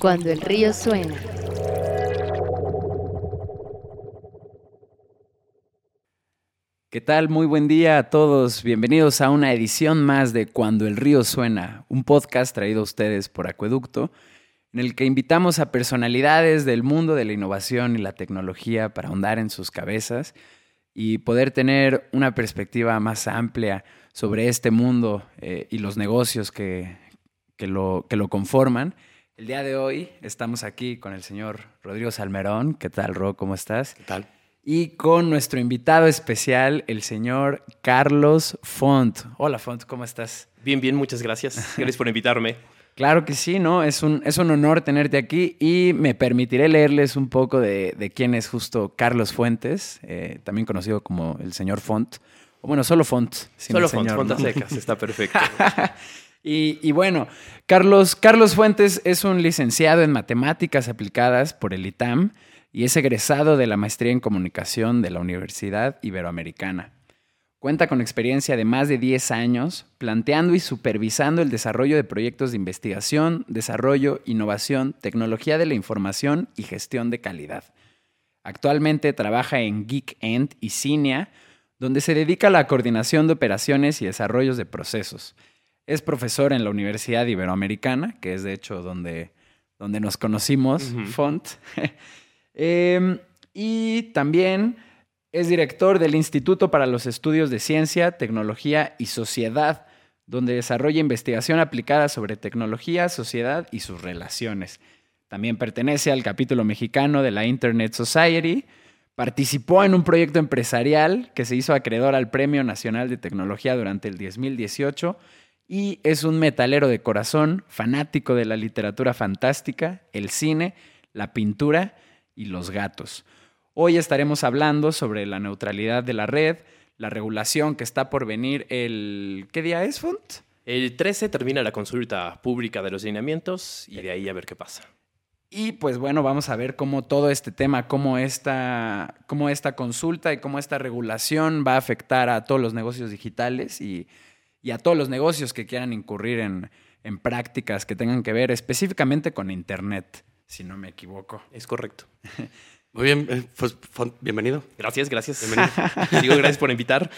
Cuando el río suena. ¿Qué tal? Muy buen día a todos. Bienvenidos a una edición más de Cuando el río suena, un podcast traído a ustedes por Acueducto, en el que invitamos a personalidades del mundo de la innovación y la tecnología para ahondar en sus cabezas y poder tener una perspectiva más amplia sobre este mundo eh, y los negocios que, que, lo, que lo conforman. El día de hoy estamos aquí con el señor Rodrigo Salmerón. ¿Qué tal, Ro? ¿Cómo estás? ¿Qué tal? Y con nuestro invitado especial, el señor Carlos Font. Hola, Font, ¿cómo estás? Bien, bien, muchas gracias. Gracias por invitarme. Claro que sí, ¿no? Es un, es un honor tenerte aquí y me permitiré leerles un poco de, de quién es justo Carlos Fuentes, eh, también conocido como el señor Font. O bueno, solo Font. sin Solo el Font, señor, Font secas, está perfecto. Y, bueno, Carlos, Carlos Fuentes es un licenciado en matemáticas aplicadas por el ITAM y es egresado de la maestría en comunicación de la Universidad Iberoamericana. Cuenta con experiencia de más de 10 años planteando y supervisando el desarrollo de proyectos de investigación, desarrollo, innovación, tecnología de la información y gestión de calidad. Actualmente trabaja en Geek End y Cinia, donde se dedica a la coordinación de operaciones y desarrollos de procesos. Es profesor en la Universidad Iberoamericana, que es de hecho donde, donde nos conocimos. Font. Em, y también es director del Instituto para los Estudios de Ciencia, Tecnología y Sociedad, donde desarrolla investigación aplicada sobre tecnología, sociedad y sus relaciones. También pertenece al capítulo mexicano de la Internet Society. Participó en un proyecto empresarial que se hizo acreedor al Premio Nacional de Tecnología durante el 2018 y es un metalero de corazón, fanático de la literatura fantástica, el cine, la pintura y los gatos. Hoy estaremos hablando sobre la neutralidad de la red, la regulación que está por venir el... ¿Qué día es, Font? El 13 termina la consulta pública de los lineamientos y de ahí a ver qué pasa. Y pues bueno, vamos a ver cómo todo este tema, cómo esta, cómo esta consulta y cómo esta regulación va a afectar a todos los negocios digitales y, y a todos los negocios que quieran incurrir en, en prácticas que tengan que ver específicamente con Internet, si no me equivoco. Es correcto. Muy bien, eh, pues Font, bienvenido. Gracias, gracias. Bienvenido. Digo, gracias por invitar.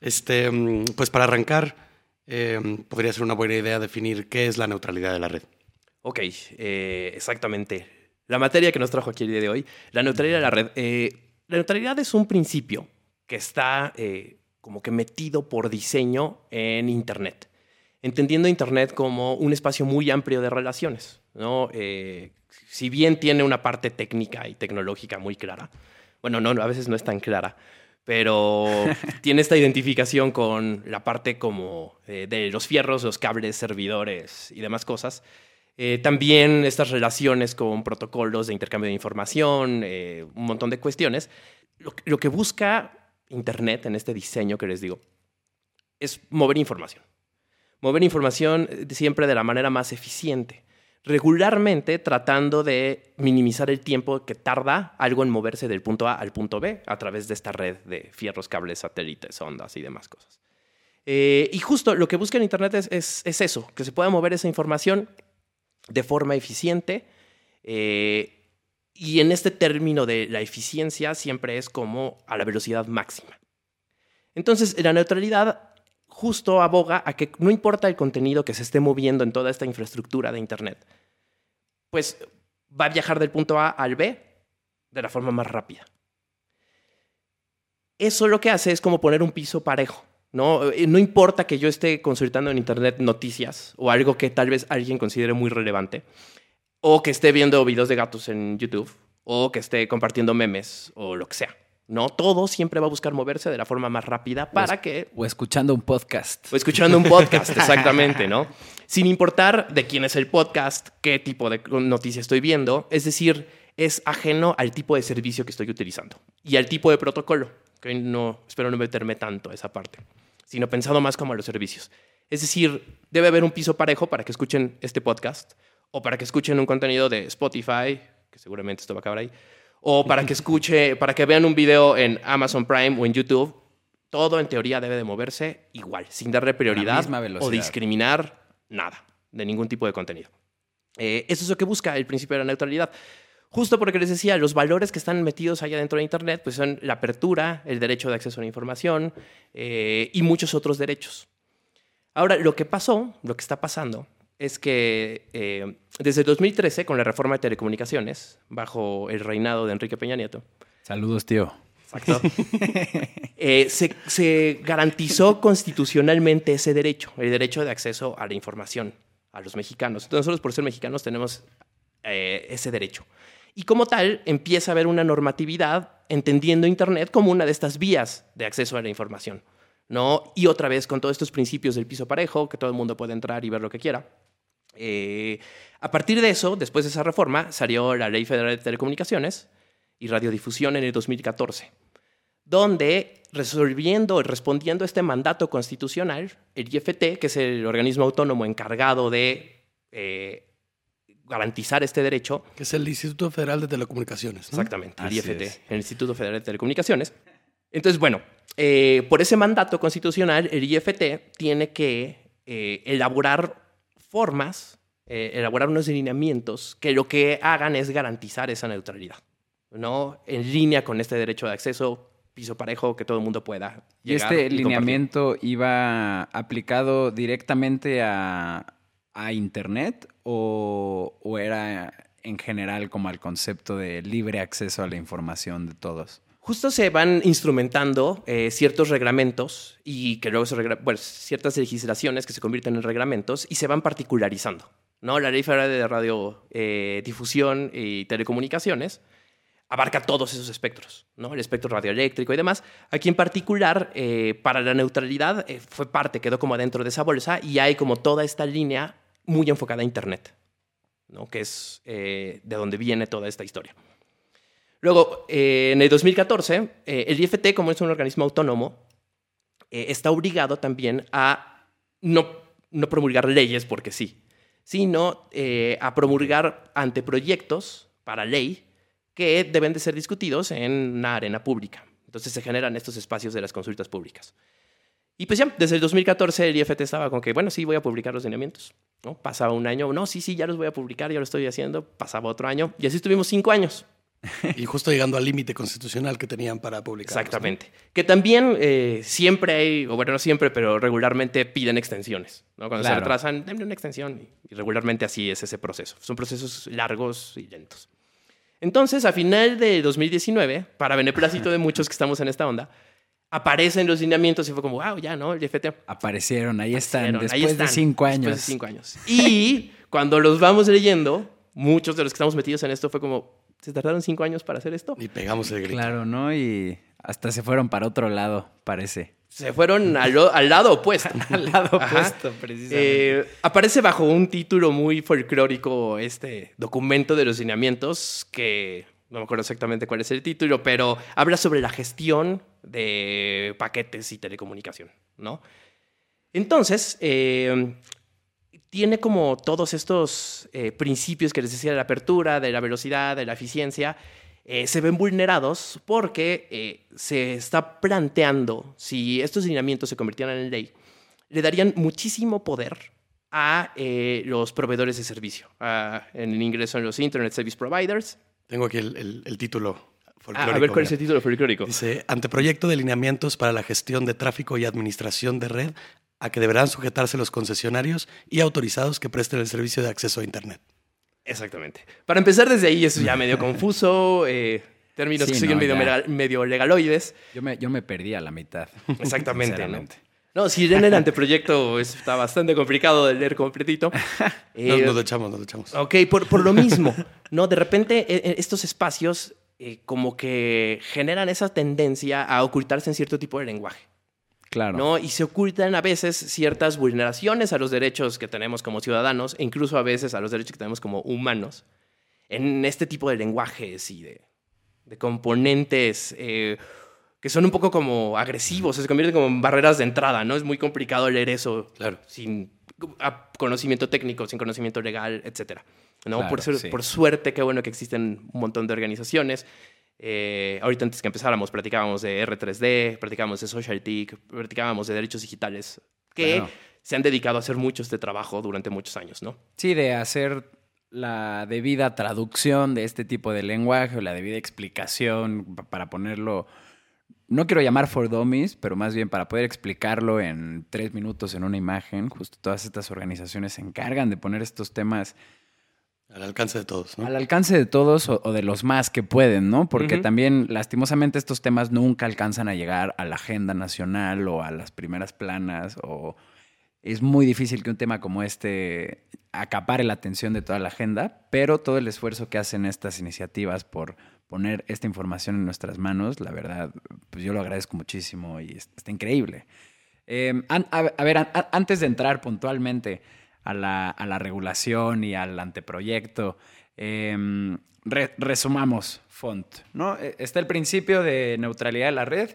Este, mm, pues para arrancar, eh, podría ser una buena idea definir qué es la neutralidad de la red. Ok, eh, exactamente. La materia que nos trajo aquí el día de hoy, la neutralidad de la red. Eh, la neutralidad es un principio que está eh, como que metido por diseño en Internet. Entendiendo Internet como un espacio muy amplio de relaciones. ¿no? Eh, si bien tiene una parte técnica y tecnológica muy clara, bueno, no, a veces no es tan clara, pero tiene esta identificación con la parte como eh, de los fierros, los cables, servidores y demás cosas. Eh, también estas relaciones con protocolos de intercambio de información, eh, un montón de cuestiones. Lo, lo que busca Internet en este diseño que les digo es mover información. Mover información eh, siempre de la manera más eficiente. Regularmente tratando de minimizar el tiempo que tarda algo en moverse del punto A al punto B a través de esta red de fierros, cables, satélites, ondas y demás cosas. Eh, y justo lo que busca en Internet es, es- es eso, que se pueda mover esa información de forma eficiente. eh, y en este término de la eficiencia siempre es como a la velocidad máxima. Entonces, la neutralidad justo aboga a que no importa el contenido que se esté moviendo en toda esta infraestructura de Internet, pues va a viajar del punto A al B de la forma más rápida. Eso lo que hace es como poner un piso parejo. ¿no? Eh, no importa que yo esté consultando en Internet noticias o algo que tal vez alguien considere muy relevante, o que esté viendo videos de gatos en YouTube, o que esté compartiendo memes o lo que sea. ¿no? Todo siempre va a buscar moverse de la forma más rápida para que O escuchando un podcast. o escuchando un podcast, exactamente, ¿no? Sin importar de quién es el podcast, qué tipo de noticia estoy viendo, es decir, es ajeno al tipo de servicio que estoy utilizando y al tipo de protocolo, que no, espero no meterme tanto a esa parte, sino pensado más como a los servicios. Es decir, debe haber un piso parejo para que escuchen este podcast o para que escuchen un contenido de Spotify, que seguramente esto va a acabar ahí, o para que escuche, para que vean un video en Amazon Prime o en YouTube. Todo en teoría debe de moverse igual, sin darle prioridad o discriminar nada de ningún tipo de contenido. Eh, eso es lo que busca el principio de la neutralidad. Justo porque les decía, los valores que están metidos allá dentro de Internet pues son la apertura, el derecho de acceso a la información eh, y muchos otros derechos. Ahora, lo que pasó, lo que está pasando, es que eh, desde 2013, con la reforma de telecomunicaciones, bajo el reinado de Enrique Peña Nieto, Saludos, tío. Exacto. Eh, se, se garantizó constitucionalmente ese derecho, el derecho de acceso a la información a los mexicanos. Entonces, nosotros por ser mexicanos tenemos eh, ese derecho. Y como tal, empieza a haber una normatividad entendiendo Internet como una de estas vías de acceso a la información. ¿no? Y otra vez con todos estos principios del piso parejo, que todo el mundo puede entrar y ver lo que quiera. Eh, a partir de eso, después de esa reforma, salió la Ley Federal de Telecomunicaciones y Radiodifusión en el 2014, donde resolviendo y respondiendo a este mandato constitucional, el IFT, que es el organismo autónomo encargado de eh, garantizar este derecho, Que es el Instituto Federal de Telecomunicaciones. ¿no? Exactamente, el Así IFT, es. el Instituto Federal de Telecomunicaciones. Entonces, bueno, eh, por ese mandato constitucional, el IFT tiene que eh, elaborar formas, eh, elaborar unos lineamientos que lo que hagan es garantizar esa neutralidad, ¿no? En línea con este derecho de acceso, piso parejo, que todo el mundo pueda. ¿Y este lineamiento iba aplicado directamente a, a Internet o, o era en general como al concepto de libre acceso a la información de todos? Justo se van instrumentando eh, ciertos reglamentos y que luego se bueno, ciertas legislaciones que se convierten en reglamentos y se van particularizando. ¿no? La Ley Federal de Radio eh, y Telecomunicaciones abarca todos esos espectros, ¿no? el espectro radioeléctrico y demás. Aquí en particular, eh, para la neutralidad, eh, fue parte, quedó como adentro de esa bolsa y hay como toda esta línea muy enfocada a Internet, ¿no? que es de donde viene toda esta historia. Luego, eh, en el 2014, eh, el IFT, como es un organismo autónomo, eh, está obligado también a no, promulgar leyes porque sí, sino a promulgar anteproyectos para ley que deben de ser discutidos en una arena pública. Entonces se generan estos espacios de las consultas públicas. Y pues ya, desde el 2014 el IFT estaba con que, bueno, sí, voy a publicar los lineamientos. ¿no? Pasaba un año, no, sí, sí, ya los voy a publicar, ya lo estoy haciendo. Pasaba otro año y así estuvimos cinco años. Y justo llegando al límite constitucional que tenían para publicar. Exactamente. Que también eh, siempre hay, o bueno, no siempre, pero regularmente piden extensiones. ¿no? Cuando se Claro. retrasan, denme una extensión. Y, regularmente así es ese proceso. Son procesos largos y lentos. Entonces, a final de 2019, para beneplácito de muchos que estamos en esta onda, aparecen los lineamientos y fue como, wow, ya, ¿no? El IFT. Aparecieron, ahí están, Aparecieron, ahí después de están, cinco años. Después de cinco años. Y cuando los vamos leyendo, muchos de los que estamos metidos en esto fue como, ¿se tardaron cinco años para hacer esto? Y pegamos el grito. Claro, ¿no? Y hasta se fueron para otro lado, parece. Se fueron al, al lado opuesto. Al lado Ajá. opuesto, precisamente. Eh, aparece bajo un título muy folclórico este documento de los lineamientos que no me acuerdo exactamente cuál es el título, pero habla sobre la gestión de paquetes y telecomunicación, ¿no? Entonces, eh, tiene como todos estos eh, principios que les decía de la apertura, de la velocidad, de la eficiencia, eh, se ven vulnerados porque eh, se está planteando, si estos lineamientos se convirtieran en ley, le darían muchísimo poder a los proveedores de servicio. a- en inglés son los Internet Service Providers. Tengo aquí el, el- el título Ah, folclórico. a ver cuál es el título folclórico. Dice, anteproyecto de lineamientos para la gestión de tráfico y administración de red a que deberán sujetarse los concesionarios y autorizados que presten el servicio de acceso a Internet. Exactamente. Para empezar desde ahí, eso ya medio confuso. eh, términos Sí, que siguen no, medio, medio legaloides. Yo me, yo me perdí a la mitad. Exactamente. ¿no? si en el anteproyecto está bastante complicado de leer completito. Eh, Nos, nos lo echamos, nos lo echamos. Ok, por, por lo mismo, ¿no? De repente eh, eh, estos espacios eh, como que generan esa tendencia a ocultarse en cierto tipo de lenguaje, Claro. ¿no? Y se ocultan a veces ciertas vulneraciones a los derechos que tenemos como ciudadanos e incluso a veces a los derechos que tenemos como humanos en este tipo de lenguajes y de, de componentes eh, que son un poco como agresivos, se convierten como en barreras de entrada, ¿no? Es muy complicado leer eso Claro. sin conocimiento técnico, sin conocimiento legal, etcétera. ¿no? Claro, por, sí. por suerte, qué bueno que existen un montón de organizaciones. Eh, ahorita antes que empezáramos, platicábamos de R3D, platicábamos de SocialTIC, platicábamos de derechos digitales, que Claro. se han dedicado a hacer mucho este trabajo durante muchos años, ¿no? Sí, de hacer la debida traducción de este tipo de lenguaje o la debida explicación para ponerlo, no quiero llamar for dummies, pero más bien para poder explicarlo en tres minutos en una imagen. Justo todas estas organizaciones se encargan de poner estos temas al alcance de todos, ¿no? Al alcance de todos o, de los más que pueden, ¿no? Porque también, lastimosamente, estos temas nunca alcanzan a llegar a la agenda nacional o a las primeras planas o es muy difícil que un tema como este acapare la atención de toda la agenda, pero todo el esfuerzo que hacen estas iniciativas por poner esta información en nuestras manos, la verdad, pues yo lo agradezco muchísimo y está increíble. Em, a, ver, antes de entrar puntualmente a la, regulación y al anteproyecto, em, resumamos Font. ¿no? E, está el principio de neutralidad de la red,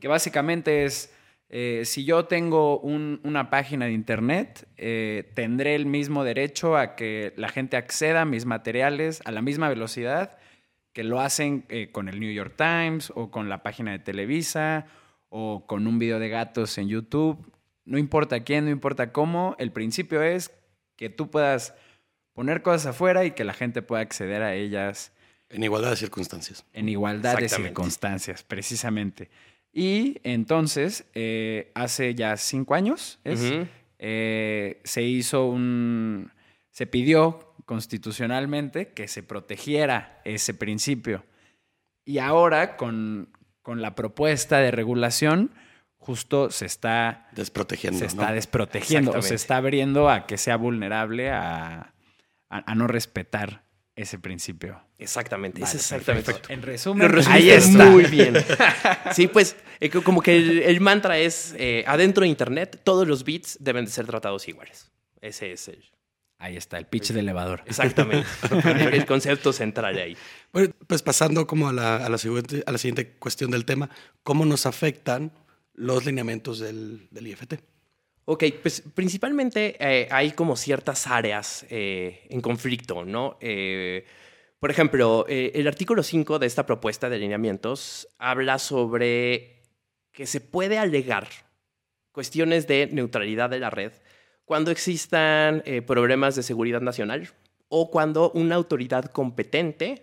que básicamente es eh, si yo tengo una página de internet, eh, tendré el mismo derecho a que la gente acceda a mis materiales a la misma velocidad que lo hacen eh, con el New York Times o con la página de Televisa o con un video de gatos en YouTube. No importa quién, no importa cómo, el principio es que tú puedas poner cosas afuera y que la gente pueda acceder a ellas. En igualdad de circunstancias. En igualdad de circunstancias, precisamente. Y entonces, eh, hace ya cinco años, eh, se hizo un. Se pidió constitucionalmente que se protegiera ese principio. Y ahora, con, la propuesta de regulación, justo se está desprotegiendo. Se está desprotegiendo o se está abriendo a que sea vulnerable a, a no respetar ese principio. Exactamente, es exactamente. En resumen, ahí está. muy bien. sí, pues eh, como que el, mantra es, eh, adentro de Internet, todos los bits deben de ser tratados iguales. Ese es el... Ahí está, el pitch de elevador. Exactamente. el, concepto central ahí. pues pasando como a la, siguiente, a la siguiente cuestión del tema, ¿cómo nos afectan los lineamientos del, del IFT? Ok, pues principalmente eh, hay como ciertas áreas eh, en conflicto, ¿no? Eh, por ejemplo, el artículo 5 de esta propuesta de alineamientos habla sobre que se puede alegar cuestiones de neutralidad de la red cuando existan problemas de seguridad nacional o cuando una autoridad competente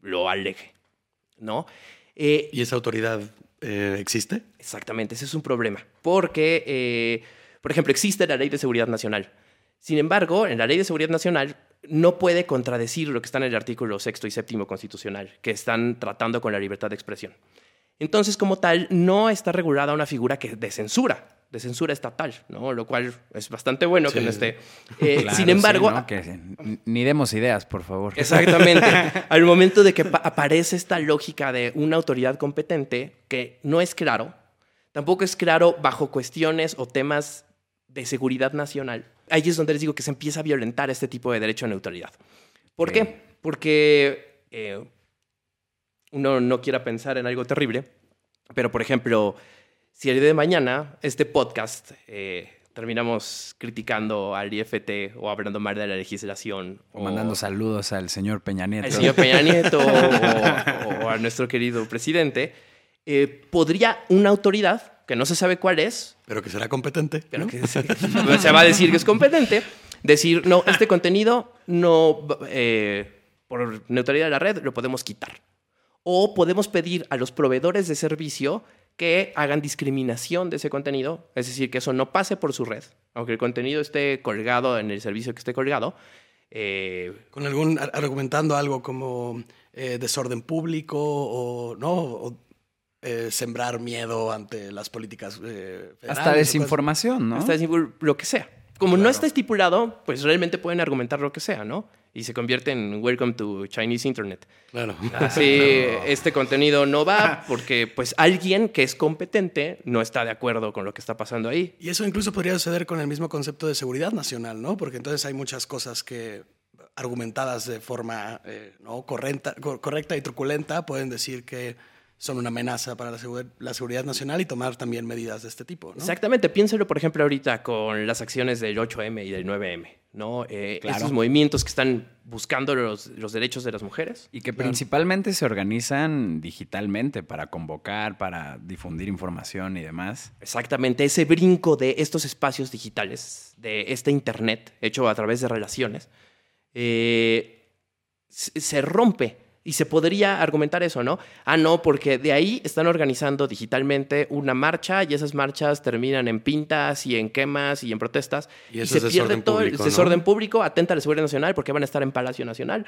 lo alegue, ¿no? ¿Y esa autoridad existe? Exactamente, ese es un problema, porque por ejemplo, existe la Ley de Seguridad Nacional. Sin embargo, en la Ley de Seguridad Nacional no puede contradecir lo que está en el artículo sexto y séptimo constitucional, que están tratando con la libertad de expresión. Entonces, como tal, no está regulada una figura que de censura, de censura estatal, ¿no? Lo cual es bastante bueno que no esté. Eh, sin embargo, ni demos ideas, por favor. Exactamente. Al momento de que aparece esta lógica de una autoridad competente, que no es claro, tampoco es claro bajo cuestiones o temas de seguridad nacional, ahí es donde les digo que se empieza a violentar este tipo de derecho a neutralidad. ¿Por qué? Porque eh, uno no quiera pensar en algo terrible, pero por ejemplo, si el día de mañana este podcast eh, terminamos criticando al IFT o hablando mal de la legislación. O, mandando saludos al señor Peña Nieto. Al señor Peña Nieto o, a nuestro querido presidente. Eh, podría una autoridad que no se sabe cuál es. Pero que será competente. Pero que se, va a decir que es competente. Decir, no, este contenido no, eh, por neutralidad de la red, lo podemos quitar. O podemos pedir a los proveedores de servicio que hagan discriminación de ese contenido, es decir, que eso no pase por su red, aunque el contenido esté colgado en el servicio que esté colgado. Eh, Con algún argumentando algo como eh, desorden público o no eh, sembrar miedo ante las políticas eh, Hasta desinformación, ¿no? Hasta lo que sea. Como no está estipulado, pues realmente pueden argumentar lo que sea, ¿no? Y se convierte en Welcome to Chinese Internet. Claro. Así, este contenido no va porque pues alguien que es competente no está de acuerdo con lo que está pasando ahí. Y eso incluso podría suceder con el mismo concepto de seguridad nacional, ¿no? Porque entonces hay muchas cosas que argumentadas de forma eh, ¿no? correcta, correcta y truculenta pueden decir que son una amenaza para la, seguridad nacional y tomar también medidas de este tipo. Exactamente, piénselo por ejemplo ahorita con las acciones del 8M y del 9M, ¿no? Eh, Esos movimientos que están buscando los, los, derechos de las mujeres. Y que principalmente se organizan digitalmente para convocar, para difundir información y demás. Exactamente, ese brinco de estos espacios digitales, de este Internet hecho a través de relaciones, eh, se rompe. Y se podría argumentar eso, ¿no? Ah, no, porque de ahí están organizando digitalmente una marcha y esas marchas terminan en pintas y en quemas y en protestas. Y Y, eso se es pierde todo el público, ¿no? desorden público, atenta a la seguridad nacional porque van a estar en Palacio Nacional.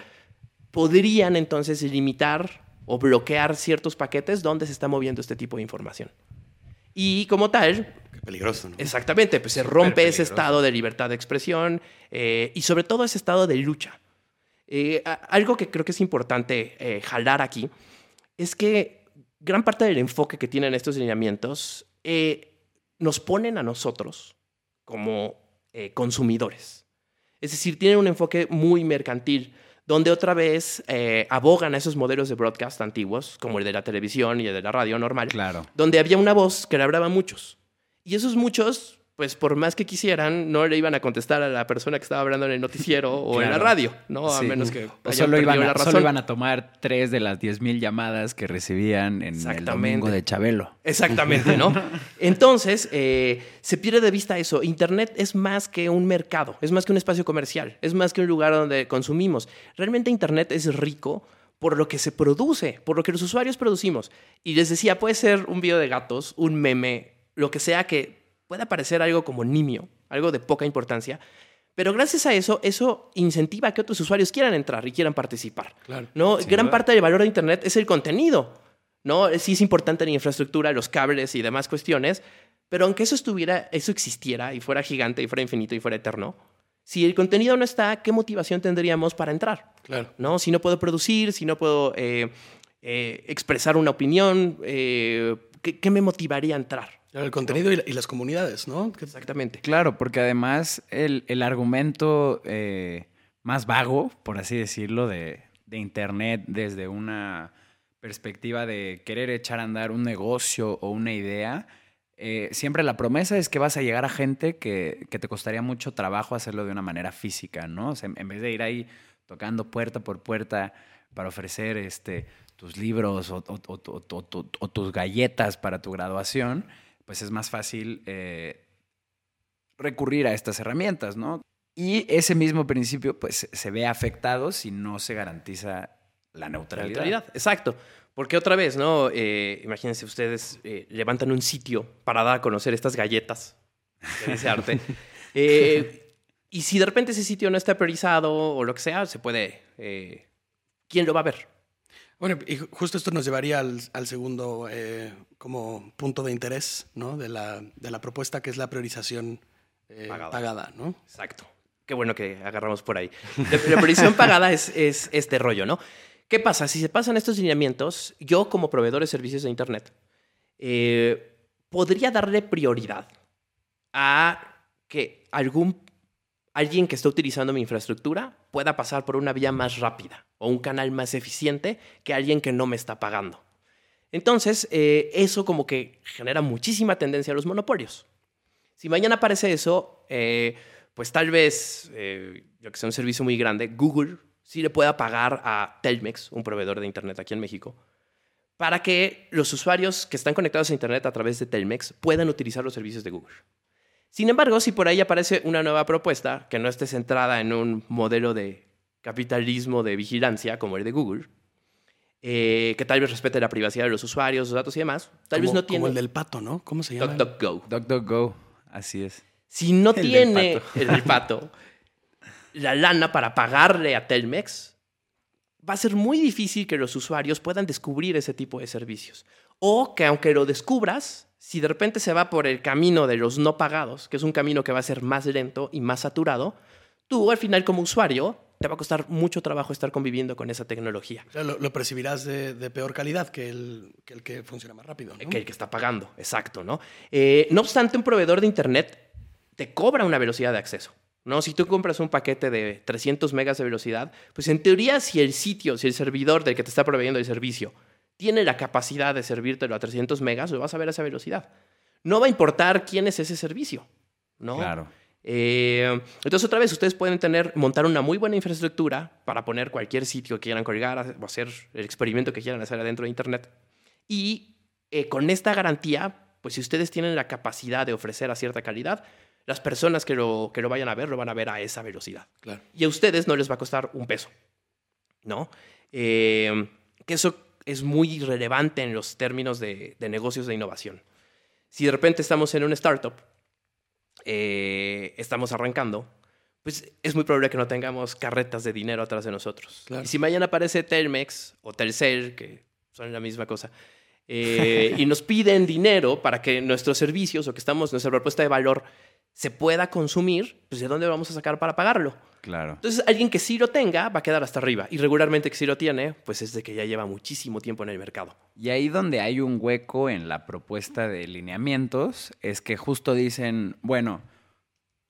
Podrían entonces limitar o bloquear ciertos paquetes donde se está moviendo este tipo de información. Y como tal, Qué peligroso, ¿no? Exactamente, pues se rompe ese estado de libertad de expresión eh, y sobre todo ese estado de lucha. Eh, algo que creo que es importante eh, jalar aquí es que gran parte del enfoque que tienen estos lineamientos eh, nos ponen a nosotros como eh, consumidores. Es decir, tienen un enfoque muy mercantil, donde otra vez eh, abogan a esos modelos de broadcast antiguos, como el de la televisión y el de la radio normal, Claro. donde había una voz que le hablaba a muchos. Y esos muchos, pues por más que quisieran, no le iban a contestar a la persona que estaba hablando en el noticiero o en la radio, ¿no? A Sí. menos que O solo iban, a, la razón. solo iban a tomar tres de las 10.000 llamadas que recibían en el domingo de Chabelo. Exactamente, ¿no? Entonces, eh, se pierde de vista eso. Internet es más que un mercado, es más que un espacio comercial, es más que un lugar donde consumimos. Realmente Internet es rico por lo que se produce, por lo que los usuarios producimos. Y les decía, puede ser un video de gatos, un meme, lo que sea que pueda parecer algo como nimio, algo de poca importancia. Pero gracias a eso, eso incentiva a que otros usuarios quieran entrar y quieran participar. Claro. ¿no? Gran parte del valor de Internet es el contenido. ¿no? Sí es importante la infraestructura, los cables y demás cuestiones, pero aunque eso estuviera, eso existiera y fuera gigante y fuera infinito y fuera eterno, si el contenido no está, ¿qué motivación tendríamos para entrar? Claro. ¿no? Si no puedo producir, si no puedo eh, eh, expresar una opinión, eh, ¿qué, qué me motivaría a entrar? El contenido y, la- y las comunidades, ¿no? Exactamente. Claro, porque además el, el argumento eh, más vago, por así decirlo, de, de Internet desde una perspectiva de querer echar a andar un negocio o una idea, eh, siempre la promesa es que vas a llegar a gente que, que te costaría mucho trabajo hacerlo de una manera física, ¿no? O sea, en vez de ir ahí tocando puerta por puerta para ofrecer este, tus libros o- o tus galletas para tu graduación, pues es más fácil eh, recurrir a estas herramientas, ¿no? Y ese mismo principio, pues, se ve afectado si no se garantiza la neutralidad. Neutralidad, exacto. Porque otra vez, ¿no? Eh, imagínense ustedes eh, levantan un sitio para dar a conocer estas galletas de ese arte. Eh, y si de repente ese sitio no está priorizado o lo que sea, se puede... ¿Quién lo va a ver? Bueno, y ju- justo esto nos llevaría al, al segundo eh, como punto de interés, ¿no? De la, de la propuesta, que es la priorización eh, Pagada. pagada. ¿no? Exacto. Qué bueno que agarramos por ahí. La, previsión pagada es, es este rollo, ¿no? ¿Qué pasa? Si se pasan estos lineamientos, yo como proveedor de servicios de Internet eh, podría darle prioridad a que algún alguien que está utilizando mi infraestructura pueda pasar por una vía más rápida o un canal más eficiente que alguien que no me está pagando. Entonces, eh, eso como que genera muchísima tendencia a los monopolios. Si mañana aparece eso, eh, pues tal vez, eh, yo que sea un servicio muy grande, Google sí le pueda pagar a Telmex, un proveedor de Internet aquí en México, para que los usuarios que están conectados a Internet a través de Telmex puedan utilizar los servicios de Google. Sin embargo, si por ahí aparece una nueva propuesta que no esté centrada en un modelo de capitalismo de vigilancia como el de Google, eh, que tal vez respete la privacidad de los usuarios, los datos y demás, tal vez no tiene... Como el del pato, ¿no? ¿Cómo se llama? DuckDuckGo. DuckDuckGo, así es. Si no El tiene el del pato la lana para pagarle a Telmex, va a ser muy difícil que los usuarios puedan descubrir ese tipo de servicios. O que aunque lo descubras, si de repente se va por el camino de los no pagados, que es un camino que va a ser más lento y más saturado, tú al final como usuario te va a costar mucho trabajo estar conviviendo con esa tecnología. O sea, lo, lo percibirás de, de peor calidad que el, que el que funciona más rápido. ¿no? que el que está pagando, exacto, ¿no? Eh, no obstante, un proveedor de Internet te cobra una velocidad de acceso, ¿no? Si tú compras un paquete de 300 megas de velocidad, pues en teoría si el sitio, si el servidor del que te está proveyendo el servicio tiene la capacidad de servírtelo a 300 megas, lo vas a ver a esa velocidad. No va a importar quién es ese servicio, ¿no? Claro. Eh, entonces, otra vez, ustedes pueden tener, montar una muy buena infraestructura para poner cualquier sitio que quieran colgar o hacer el experimento que quieran hacer adentro de Internet. Y eh, con esta garantía, pues si ustedes tienen la capacidad de ofrecer a cierta calidad, Las personas que lo, que lo vayan a ver lo van a ver a esa velocidad. Claro. Y a ustedes no les va a costar un peso, ¿no? Eh, que eso es muy relevante en los términos de, de negocios de innovación. Si de repente estamos en una startup, eh, estamos arrancando, pues es muy probable que no tengamos carretas de dinero atrás de nosotros. Claro. Y si mañana aparece Telmex o Telcel, que son la misma cosa, eh, y nos piden dinero para que nuestros servicios o que estamos, nuestra propuesta de valor se pueda consumir, pues ¿de dónde vamos a sacar para pagarlo? Claro. Entonces, alguien que sí lo tenga va a quedar hasta arriba. Y regularmente que sí lo tiene, pues es de que ya lleva muchísimo tiempo en el mercado. Y ahí donde hay un hueco en la propuesta de lineamientos es que justo dicen, bueno,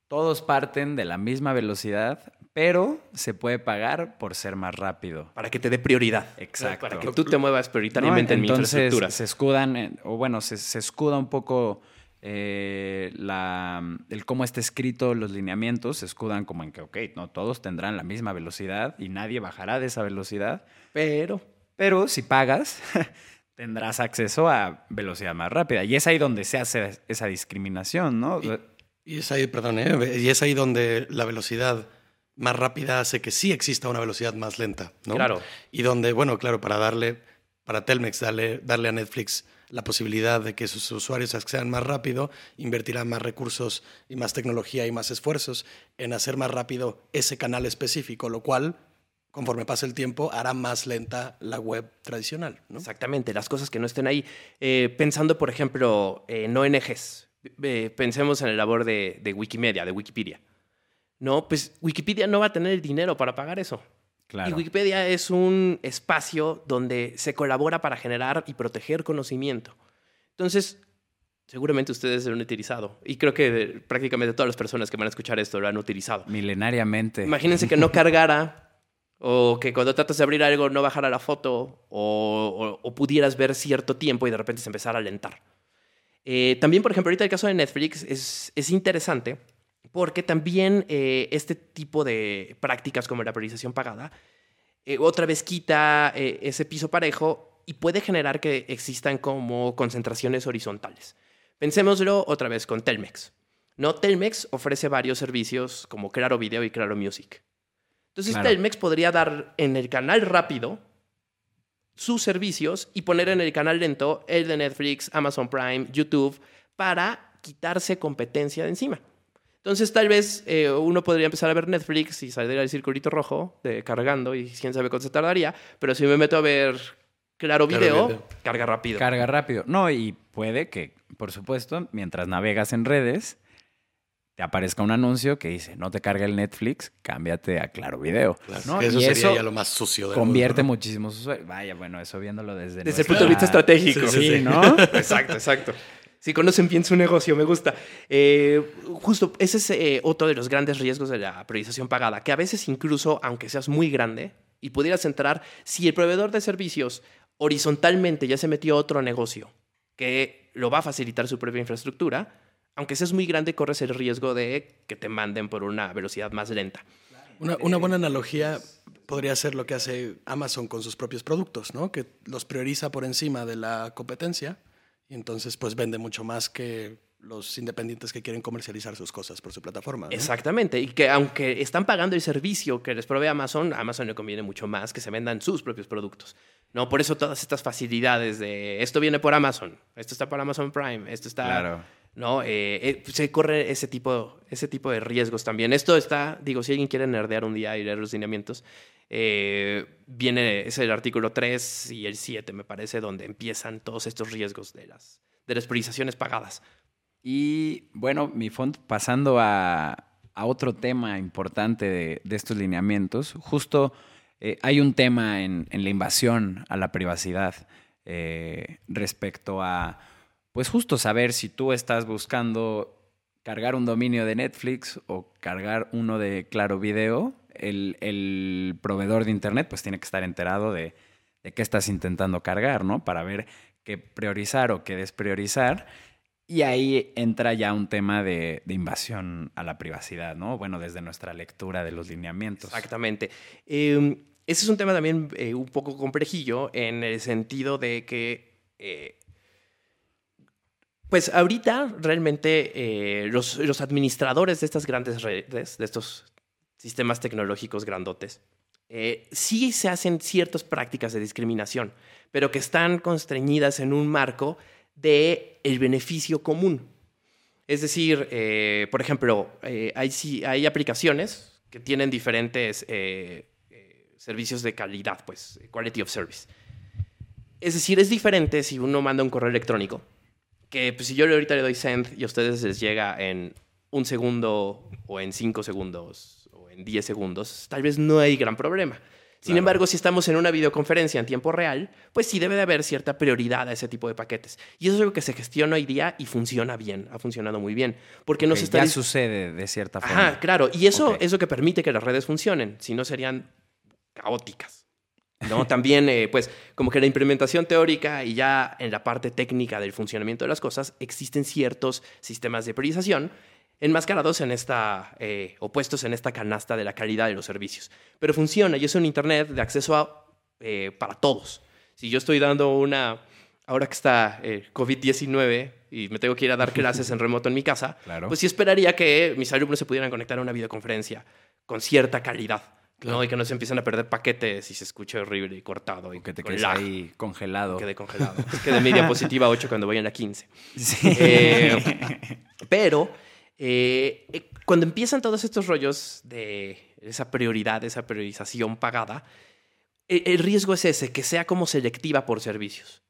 todos parten de la misma velocidad, pero se puede pagar por ser más rápido. Para que te dé prioridad. Exacto. Para que tú te muevas prioritariamente ¿no? en mi Entonces infraestructura. se escudan, o bueno, se, se escuda un poco eh, la, el cómo está escrito los lineamientos, se escudan como en que, ok, no todos tendrán la misma velocidad y nadie bajará de esa velocidad, Pero pero si pagas, tendrás acceso a velocidad más rápida. Y es ahí donde se hace esa discriminación, ¿no? Y es ahí, perdón, ¿eh? y es ahí donde la velocidad más rápida hace que sí exista una velocidad más lenta, ¿no? Claro. Y donde, bueno, claro, para darle, para Telmex darle, darle a Netflix la posibilidad de que sus usuarios accedan más rápido, invertirán más recursos y más tecnología y más esfuerzos en hacer más rápido ese canal específico, lo cual, conforme pase el tiempo, hará más lenta la web tradicional. Exactamente, las cosas que no estén ahí. Eh, pensando, por ejemplo, en ONGs. Eh, pensemos en el labor de, de Wikimedia, de Wikipedia. No, pues Wikipedia no va a tener el dinero para pagar eso. Y. Wikipedia es un espacio donde se colabora para generar y proteger conocimiento. Entonces, seguramente ustedes lo han utilizado. Y creo que prácticamente todas las personas que van a escuchar esto lo han utilizado. Milenariamente. Imagínense que no cargara o que cuando tratas de abrir algo no bajara la foto o, o- o pudieras ver cierto tiempo y de repente se empezara a alentar. Eh, también, por ejemplo, ahorita el caso de Netflix es, es interesante porque también eh, este tipo de prácticas como la priorización pagada eh, otra vez quita eh, ese piso parejo y puede generar que existan como concentraciones horizontales. Pensémoslo otra vez con Telmex. ¿no? Telmex ofrece varios servicios como Claro Video y Claro Music. Entonces Claro. Telmex podría dar en el canal rápido sus servicios y poner en el canal lento el de Netflix, Amazon Prime, YouTube, para quitarse competencia de encima. Entonces, tal vez eh, uno podría empezar a ver Netflix y salir al circulito rojo de cargando y quién sabe cuánto se tardaría, pero si me meto a ver Claro Claro Video, carga rápido. Carga rápido. No, y puede que, por supuesto, mientras navegas en redes, te aparezca un anuncio que dice, no te carga el Netflix, cámbiate a Claro Video. Claro, ¿no? eso y sería eso ya lo más sucio del convierte mundo, ¿no? muchísimos usuarios. Vaya, bueno, eso viéndolo desde... Desde el punto de vista estratégico. Sí, Sí, sí. ¿no? Exacto, exacto. Si conocen bien su negocio, me gusta. Eh, justo, ese es eh, otro de los grandes riesgos de la priorización pagada, que a veces incluso, aunque seas muy grande y pudieras entrar, si el proveedor de servicios horizontalmente ya se metió a otro negocio que lo va a facilitar su propia infraestructura, aunque seas muy grande, corres el riesgo de que te manden por una velocidad más lenta. Una, una buena analogía podría ser lo que hace Amazon con sus propios productos, ¿no? Que los prioriza por encima de la competencia y entonces pues vende mucho más que los independientes que quieren comercializar sus cosas por su plataforma. ¿no? Exactamente, y que aunque están pagando el servicio que les provee Amazon, a Amazon le conviene mucho más que se vendan sus propios productos. No, por eso todas estas facilidades de esto viene por Amazon, esto está por Amazon Prime, esto está, Claro. no, Eh, eh, se corre ese tipo, ese tipo de riesgos también. Esto está, digo, si alguien quiere nerdear un día y leer los lineamientos, eh, viene es el artículo 3 y el 7 me parece donde empiezan todos estos riesgos de las de las priorizaciones pagadas. Y bueno, mi font, pasando a, a otro tema importante de, de estos lineamientos, justo eh, hay un tema en, en la invasión a la privacidad eh, respecto a, pues justo saber si tú estás buscando cargar un dominio de Netflix o cargar uno de Claro Video, el, el proveedor de Internet pues tiene que estar enterado de, de qué estás intentando cargar, ¿no? Para ver qué priorizar o qué despriorizar. Y ahí entra ya un tema de, de invasión a la privacidad, ¿no? Bueno, desde nuestra lectura de los lineamientos. Exactamente. Eh, ese es un tema también eh, un poco complejillo en el sentido de que eh, Pues ahorita realmente eh, los, los administradores de estas grandes redes, de estos sistemas tecnológicos grandotes, eh, sí se hacen ciertas prácticas de discriminación, pero que están constreñidas en un marco de beneficio común. Es decir, eh, por ejemplo, hay, hay aplicaciones que tienen diferentes servicios de calidad, pues, quality of service. Es decir, es diferente si uno manda un correo electrónico, que pues, si yo ahorita le doy send y a ustedes les llega en un segundo o en cinco segundos o en 10 segundos, tal vez no hay gran problema. Sin Claro. embargo, si estamos en una videoconferencia en tiempo real, pues sí debe de haber cierta prioridad a ese tipo de paquetes. Y eso es algo que se gestiona hoy día y funciona bien, ha funcionado muy bien. Porque no se está ya sucede de cierta forma. Ajá, claro. Y eso es lo que permite que las redes funcionen. Si no, serían caóticas. ¿No? También, eh, pues, como que la implementación teórica y ya en la parte técnica del funcionamiento de las cosas, existen ciertos sistemas de priorización enmascarados en esta, eh, o puestos en esta canasta de la calidad de los servicios. Pero funciona y es un Internet de acceso a, eh, para todos. Si yo estoy dando una, ahora que está eh, COVID-19 y me tengo que ir a dar clases en remoto en mi casa, Claro. pues sí esperaría que mis alumnos se pudieran conectar a una videoconferencia con cierta calidad. ¿No? Y que no se empiecen a perder paquetes y se escuche horrible y cortado y que te quedes ahí congelado. quede congelado. que de media positiva 8 cuando voy en la 15. Sí. Eh, pero eh, eh, cuando empiezan todos estos rollos de esa prioridad, esa priorización pagada, eh, el riesgo es ese, que sea como selectiva por servicios.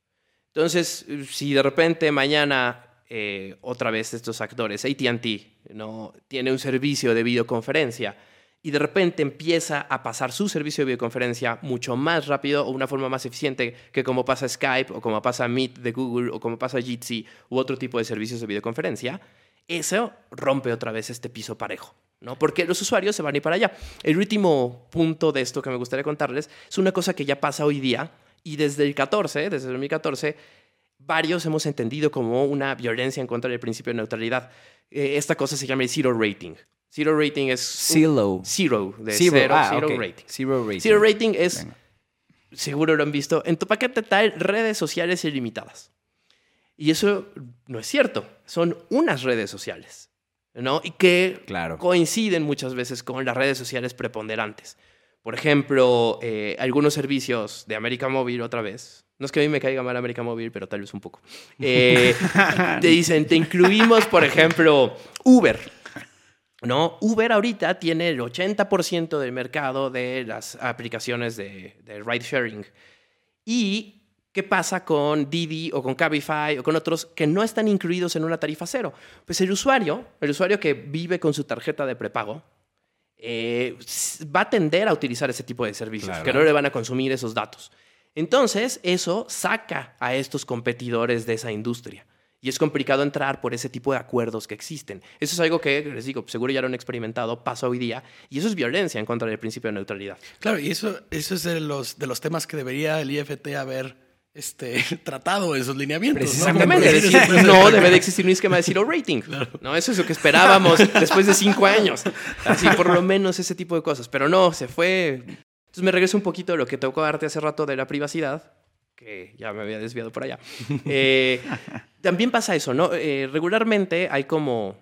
Entonces, si de repente mañana eh, otra vez estos actores, ATT, ¿no? tiene un servicio de videoconferencia y de repente empieza a pasar su servicio de videoconferencia mucho más rápido o una forma más eficiente que como pasa Skype o como pasa Meet de Google o como pasa Jitsi u otro tipo de servicios de videoconferencia, eso rompe otra vez este piso parejo. ¿no? Porque los usuarios se van a ir para allá. El último punto de esto que me gustaría contarles es una cosa que ya pasa hoy día y desde el 14, desde el 2014, varios hemos entendido como una violencia en contra del principio de neutralidad. Eh, esta cosa se llama el zero rating. Zero rating es... un- Zero. Zero, de Zero, cero, ah, zero rating. Zero rating. Zero rating es, Venga. seguro lo han visto, en tu paquete tal redes sociales ilimitadas. Y eso no es cierto. Son unas redes sociales, ¿no? Y que Claro. coinciden muchas veces con las redes sociales preponderantes. Por ejemplo, eh, algunos servicios de América Móvil, otra vez. No es que a mí me caiga mal América Móvil, pero tal vez un poco. Eh, te dicen, te incluimos, por ejemplo, Uber. ¿No? Uber ahorita tiene el 80% del mercado de las aplicaciones de, de ride sharing. ¿Y qué pasa con Didi o con Cabify o con otros que no están incluidos en una tarifa cero? Pues el usuario, el usuario que vive con su tarjeta de prepago, eh, va a tender a utilizar ese tipo de servicios, Claro. que no le van a consumir esos datos. Entonces, eso saca a estos competidores de esa industria. Y es complicado entrar por ese tipo de acuerdos que existen. Eso es algo que, les digo, seguro ya lo han experimentado, pasa hoy día, y eso es violencia en contra del principio de neutralidad. Claro, y eso, eso es de los, de los temas que debería el IFT haber este, tratado en sus lineamientos. decir, no debe de existir un esquema de zero rating. No, eso es lo que esperábamos después de cinco años. Así, por lo menos ese tipo de cosas. Pero no, se fue. Entonces me regreso un poquito a lo que tocó darte hace rato de la privacidad, que ya me había desviado por allá. Eh, también pasa eso, ¿no? Eh, regularmente hay como.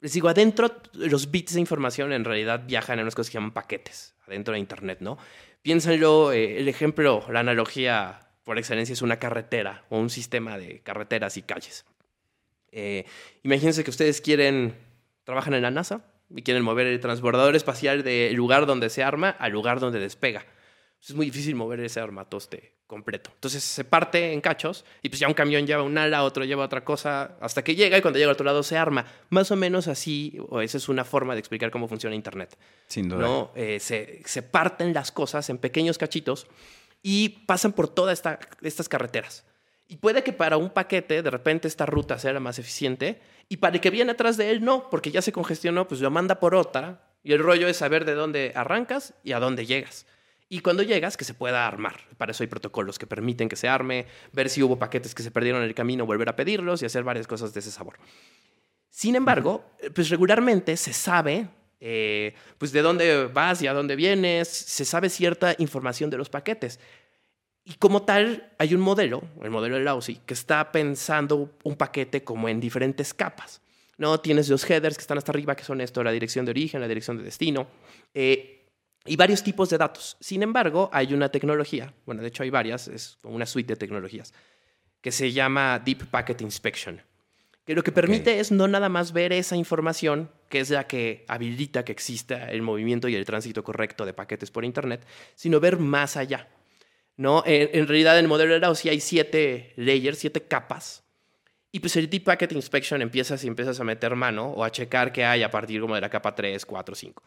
Les digo, adentro los bits de información en realidad viajan en unas cosas que llaman paquetes, adentro de Internet, ¿no? Piénsenlo, eh, el ejemplo, la analogía por excelencia es una carretera o un sistema de carreteras y calles. Eh, imagínense que ustedes quieren, trabajan en la NASA y quieren mover el transbordador espacial del lugar donde se arma al lugar donde despega. Es muy difícil mover ese armatoste completo. Entonces se parte en cachos y pues ya un camión lleva un ala, otro lleva otra cosa, hasta que llega y cuando llega al otro lado se arma. Más o menos así, o esa es una forma de explicar cómo funciona Internet. Sin duda. ¿no? Eh, se, se parten las cosas en pequeños cachitos y pasan por todas esta, estas carreteras. Y puede que para un paquete de repente esta ruta sea la más eficiente y para el que viene atrás de él no, porque ya se congestionó, pues lo manda por otra y el rollo es saber de dónde arrancas y a dónde llegas. Y cuando llegas, que se pueda armar. Para eso hay protocolos que permiten que se arme, ver si hubo paquetes que se perdieron en el camino, volver a pedirlos y hacer varias cosas de ese sabor. Sin embargo, pues regularmente se sabe eh, pues de dónde vas y a dónde vienes, se sabe cierta información de los paquetes. Y como tal, hay un modelo, el modelo de Lausi, que está pensando un paquete como en diferentes capas. ¿no? Tienes los headers que están hasta arriba, que son esto, la dirección de origen, la dirección de destino, eh, y varios tipos de datos. Sin embargo, hay una tecnología, bueno, de hecho hay varias, es una suite de tecnologías, que se llama Deep Packet Inspection, que lo que permite es no nada más ver esa información, que es la que habilita que exista el movimiento y el tránsito correcto de paquetes por Internet, sino ver más allá. ¿no? En, realidad, en el modelo de sí hay siete layers, siete capas. Y pues el Deep Packet Inspection empiezas y empiezas a meter mano o a checar qué hay a partir como de la capa 3, 4, 5.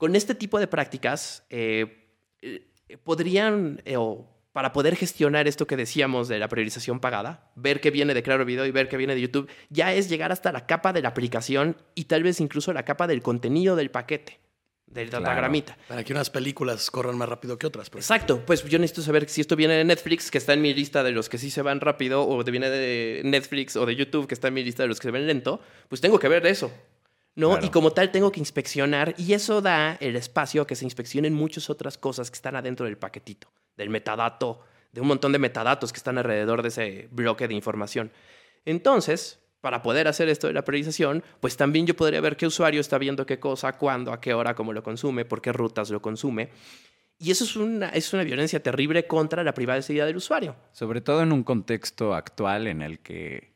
Con este tipo de prácticas, eh, eh, podrían, eh, o para poder gestionar esto que decíamos de la priorización pagada, ver qué viene de Claro Video y ver qué viene de YouTube, ya es llegar hasta la capa de la aplicación y tal vez incluso la capa del contenido del paquete del datagramita. Para que unas películas corran más rápido que otras. Exacto. Pues yo necesito saber si esto viene de Netflix, que está en mi lista de los que sí se van rápido, o viene de Netflix o de YouTube, que está en mi lista de los que se ven lento. Pues tengo que ver eso. ¿No? Y como tal tengo que inspeccionar y eso da el espacio a que se inspeccionen muchas otras cosas que están adentro del paquetito, del metadato, de un montón de metadatos que están alrededor de ese bloque de información. Entonces, para poder hacer esto de la priorización, pues también yo podría ver qué usuario está viendo qué cosa, cuándo, a qué hora, cómo lo consume, por qué rutas lo consume. Y eso es una, es una violencia terrible contra la privacidad del usuario. Sobre todo en un contexto actual en el que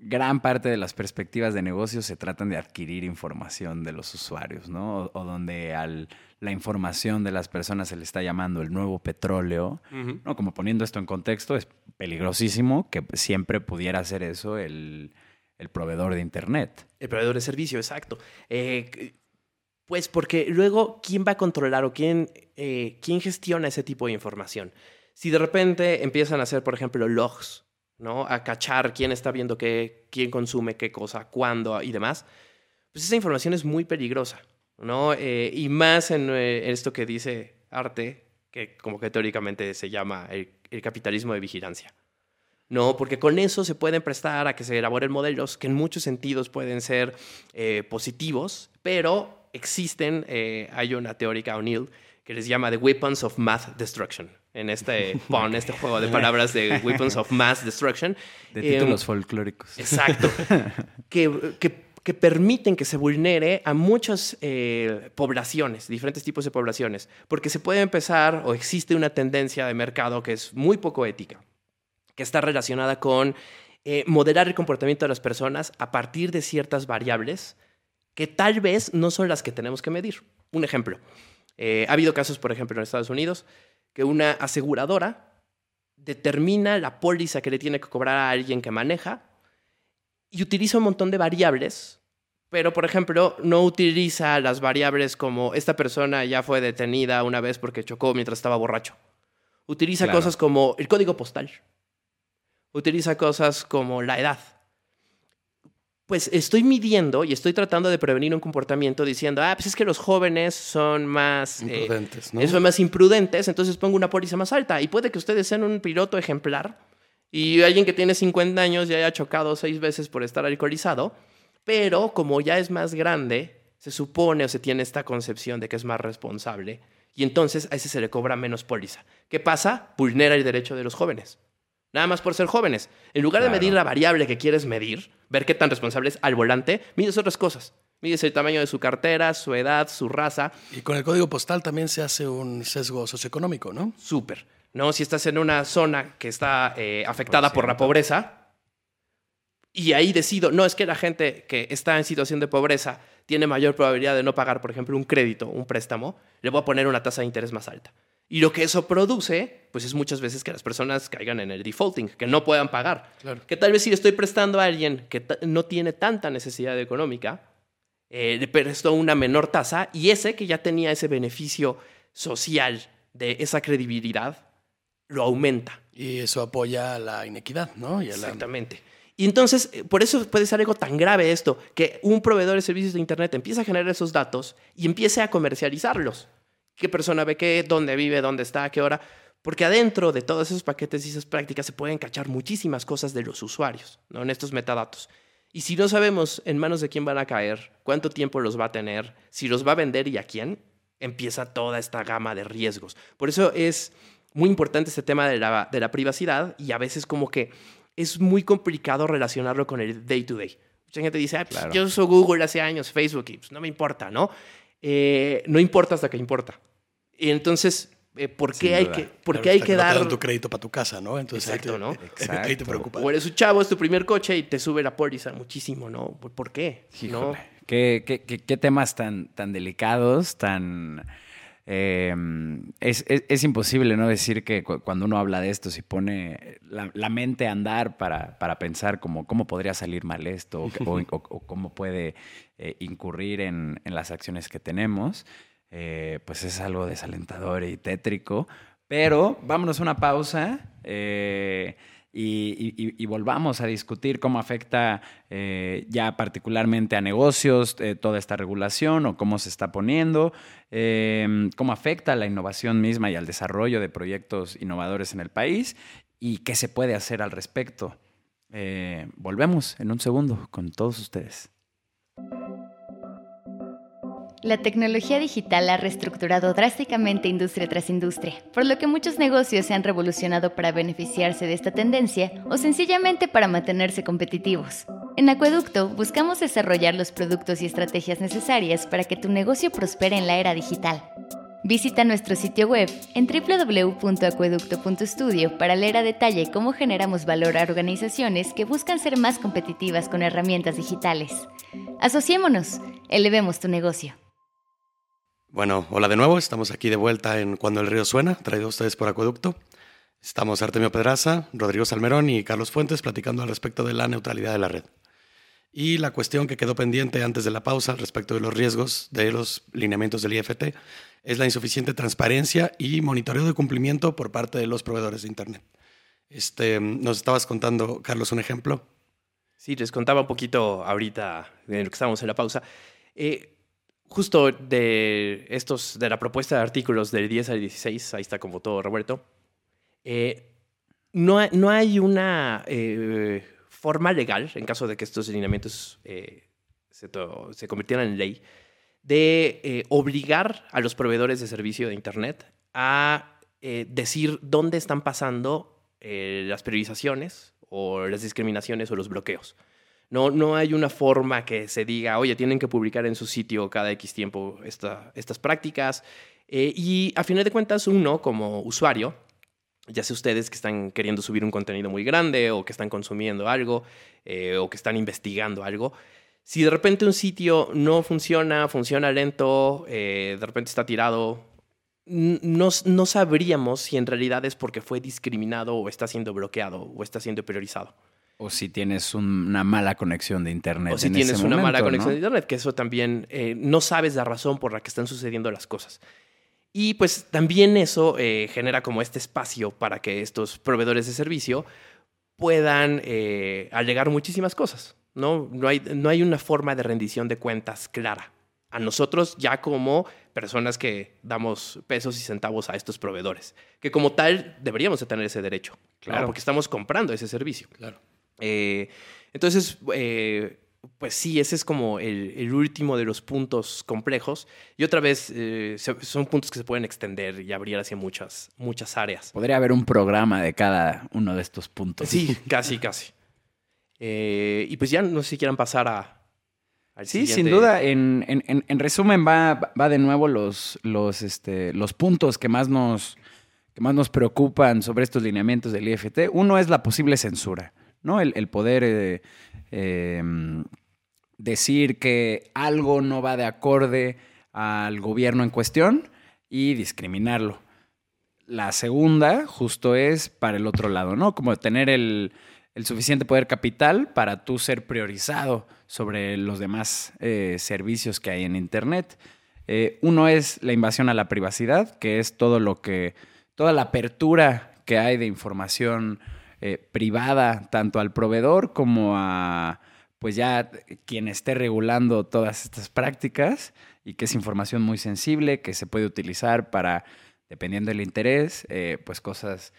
gran parte de las perspectivas de negocio se tratan de adquirir información de los usuarios, ¿no? O, donde al la información de las personas se le está llamando el nuevo petróleo, ¿no? Como poniendo esto en contexto, es peligrosísimo que siempre pudiera hacer eso el, proveedor de Internet. El proveedor de servicio, exacto. Eh, pues porque luego, ¿quién va a controlar o quién, eh, quién gestiona ese tipo de información? Si de repente empiezan a hacer, por ejemplo, logs, ¿no? A cachar quién está viendo qué, quién consume qué cosa, cuándo y demás, pues esa información es muy peligrosa. ¿no? Eh, y más en eh, esto que dice Arte, que como que teóricamente se llama el, capitalismo de vigilancia. No, porque con eso se pueden prestar a que se elaboren modelos que en muchos sentidos pueden ser eh, positivos, pero existen, hay una teórica O'Neill que les llama The Weapons of Math Destruction. En este, bon, este juego de palabras de Weapons of Mass Destruction. De títulos folclóricos. Exacto. que, que que permiten que se vulnere a muchas eh, poblaciones, diferentes tipos de poblaciones, porque se puede empezar o existe una tendencia de mercado que es muy poco ética, que está relacionada con eh, moderar el comportamiento de las personas a partir de ciertas variables que tal vez no son las que tenemos que medir. Un ejemplo, eh, ha habido casos, por ejemplo, en Estados Unidos, que una aseguradora determina la póliza que le tiene que cobrar a alguien que maneja y utiliza un montón de variables, pero por ejemplo no utiliza las variables como esta persona ya fue detenida una vez porque chocó mientras estaba borracho. Utiliza cosas como el código postal. Utiliza cosas como la edad. Pues estoy midiendo y estoy tratando de prevenir un comportamiento diciendo, ah, pues es que los jóvenes son más... Eh, imprudentes, ¿no? Son más imprudentes, entonces pongo una póliza más alta. Y puede que ustedes sean un piloto ejemplar y alguien que tiene 50 años ya haya chocado seis veces por estar alcoholizado, pero como ya es más grande, se supone o se tiene esta concepción de que es más responsable y entonces a ese se le cobra menos póliza. ¿Qué pasa? Vulnera el derecho de los jóvenes. Nada más por ser jóvenes. En lugar de medir la variable que quieres medir, ver qué tan responsable es al volante, mides otras cosas. Mides el tamaño de su cartera, su edad, su raza. Y con el código postal también se hace un sesgo socioeconómico, ¿no? Súper. ¿no? Si estás en una zona que está eh, afectada por, la pobreza, y ahí decido, no, es que la gente que está en situación de pobreza tiene mayor probabilidad de no pagar, por ejemplo, un crédito, un préstamo, le voy a poner una tasa de interés más alta. Y lo que eso produce, pues es muchas veces que las personas caigan en el defaulting, que no puedan pagar. Que tal vez si le estoy prestando a alguien que no tiene tanta necesidad económica, eh, le presto una menor tasa y ese que ya tenía ese beneficio social de esa credibilidad, lo aumenta. Y eso apoya a la inequidad, ¿no? Exactamente. Y entonces, eh, por eso puede ser algo tan grave esto, que un proveedor de servicios de Internet empieza a generar esos datos y empiece a comercializarlos. ¿Qué persona ve qué? ¿Dónde vive? ¿Dónde está? ¿A qué hora? Porque adentro de todos esos paquetes y esas prácticas se pueden cachar muchísimas cosas de los usuarios, ¿no? En estos metadatos. Y si no sabemos en manos de quién van a caer, cuánto tiempo los va a tener, si los va a vender y a quién, empieza toda esta gama de riesgos. Por eso es muy importante este tema de la, de la privacidad y a veces como que es muy complicado relacionarlo con el day to day. Mucha gente dice, ah, pues, yo uso Google hace años, Facebook, y pues, no me importa, ¿no? Eh, no importa hasta que importa. Y entonces, eh, ¿por qué hay que, por qué hay que dar... tu crédito para tu casa, ¿no? Entonces Exacto, ¿no? Ahí te preocupa. O eres un chavo, es tu primer coche y te sube la póliza muchísimo, ¿no? ¿Por qué? ¿No? ¿Qué, qué, qué, temas tan, tan delicados, tan... Eh, es, es, imposible no decir que cuando uno habla de esto, si pone la, mente a andar para, para, pensar como, cómo podría salir mal esto o, cómo puede eh, incurrir en, en, las acciones que tenemos, eh, pues es algo desalentador y tétrico. Pero vámonos a una pausa. Y, volvamos a discutir cómo afecta eh, ya particularmente a negocios eh, toda esta regulación o cómo se está poniendo, cómo afecta a la innovación misma y al desarrollo de proyectos innovadores en el país y qué se puede hacer al respecto. Eh, volvemos en un segundo con todos ustedes. La tecnología digital ha reestructurado drásticamente industria tras industria, por lo que muchos negocios se han revolucionado para beneficiarse de esta tendencia o sencillamente para mantenerse competitivos. En Acueducto buscamos desarrollar los productos y estrategias necesarias para que tu negocio prospere en la era digital. Visita nuestro sitio web en www.acueducto.studio para leer a detalle cómo generamos valor a organizaciones que buscan ser más competitivas con herramientas digitales. Asociémonos, elevemos tu negocio. Bueno, hola de nuevo, estamos aquí de vuelta en Cuando el río suena, traído a ustedes por Acueducto. Estamos Artemio Pedraza, Rodrigo Salmerón y Carlos Fuentes platicando al respecto de la neutralidad de la red. Y la cuestión que quedó pendiente antes de la pausa al respecto de los riesgos de los lineamientos del IFT es la insuficiente transparencia y monitoreo de cumplimiento por parte de los proveedores de Internet. Este, nos estabas contando, Carlos, un ejemplo. Sí, les contaba un poquito ahorita, en lo que estábamos en la pausa. Eh, justo de estos, de la propuesta de artículos del 10 al 16, ahí está como todo Roberto, eh, no, hay, no, hay una eh, forma legal, en caso de que estos lineamientos eh, se, se, convirtieran en ley, de obligar a los proveedores de servicio de Internet a decir dónde están pasando las priorizaciones o las discriminaciones o los bloqueos. No, no hay una forma que se diga, oye, tienen que publicar en su sitio cada X tiempo estas prácticas. Eh, y a final de cuentas, uno como usuario, ya sea ustedes que están queriendo subir un contenido muy grande o que están consumiendo algo eh, o que están investigando algo, si de repente un sitio no funciona, funciona lento, eh, de repente está tirado, no, no sabríamos si en realidad es porque fue discriminado o está siendo bloqueado o está siendo priorizado. O si tienes una mala conexión de internet. O si tienes una mala conexión de internet, que eso también eh, no sabes la razón por la que están sucediendo las cosas. Y pues también eso eh, genera como este espacio para que estos proveedores de servicio puedan eh, alegar muchísimas cosas. ¿no? No, hay, no hay una forma de rendición de cuentas clara. A nosotros ya como personas que damos pesos y centavos a estos proveedores, que como tal deberíamos de tener ese derecho, claro, porque estamos comprando ese servicio. Claro. Eh, entonces, eh, pues sí, ese es como el, último de los puntos complejos. Y otra vez, eh, son puntos que se pueden extender y abrir hacia muchas, muchas áreas. Podría haber un programa de cada uno de estos puntos. Sí, casi, casi. y pues ya no sé si quieran pasar a... sí, sin duda. En, resumen, va, va de nuevo los, los, este, los puntos que más, nos, que más nos preocupan sobre estos lineamientos del IFT. Uno es la posible censura. ¿No? El, poder eh, em, decir que algo no va de acorde al gobierno en cuestión y discriminarlo. La segunda, justo es para el otro lado, ¿no? Como tener el, suficiente poder capital para tú ser priorizado sobre los demás eh, servicios que hay en Internet. Eh, uno es la invasión a la privacidad, que es todo lo que, toda la apertura que hay de información eh, privada tanto al proveedor como a pues ya quien esté regulando todas estas prácticas y que es información muy sensible que se puede utilizar para, dependiendo del interés, eh, pues cosas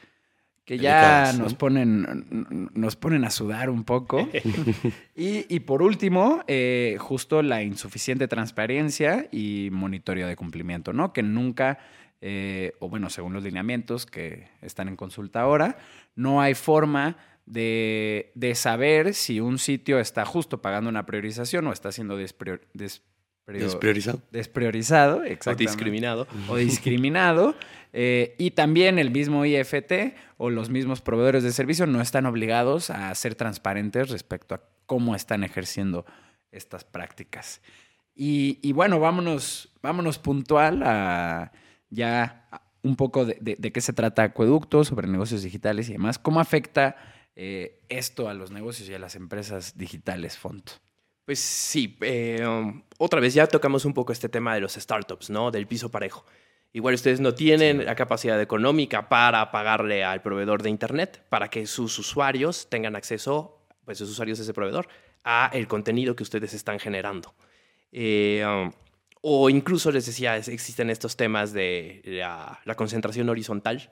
que ya nos, ponen, nos ponen a sudar un poco. y, por último, eh, justo la insuficiente transparencia y monitoreo de cumplimiento, ¿no? Que nunca eh, o bueno, según los lineamientos que están en consulta ahora, no hay forma de, de saber si un sitio está justo pagando una priorización o está siendo desprior- desprio- Despriorizado. despriorizado, O exactamente. discriminado. o discriminado. eh, y también el mismo IFT o los mismos proveedores de servicio no están obligados a ser transparentes respecto a cómo están ejerciendo estas prácticas. Y, y bueno, vámonos, vámonos puntual a ya un poco de, de- de qué se trata Acueducto, sobre negocios digitales y demás. ¿Cómo afecta eh, esto a los negocios y a las empresas digitales, Fonto? Pues sí, eh, um, otra vez ya tocamos un poco este tema de los startups, ¿no? Del piso parejo. Igual ustedes no tienen la capacidad económica para pagarle al proveedor de Internet para que sus usuarios tengan acceso, pues sus usuarios de ese proveedor, a el contenido que ustedes están generando. Eh, um, o incluso les decía, existen estos temas de la, la concentración horizontal,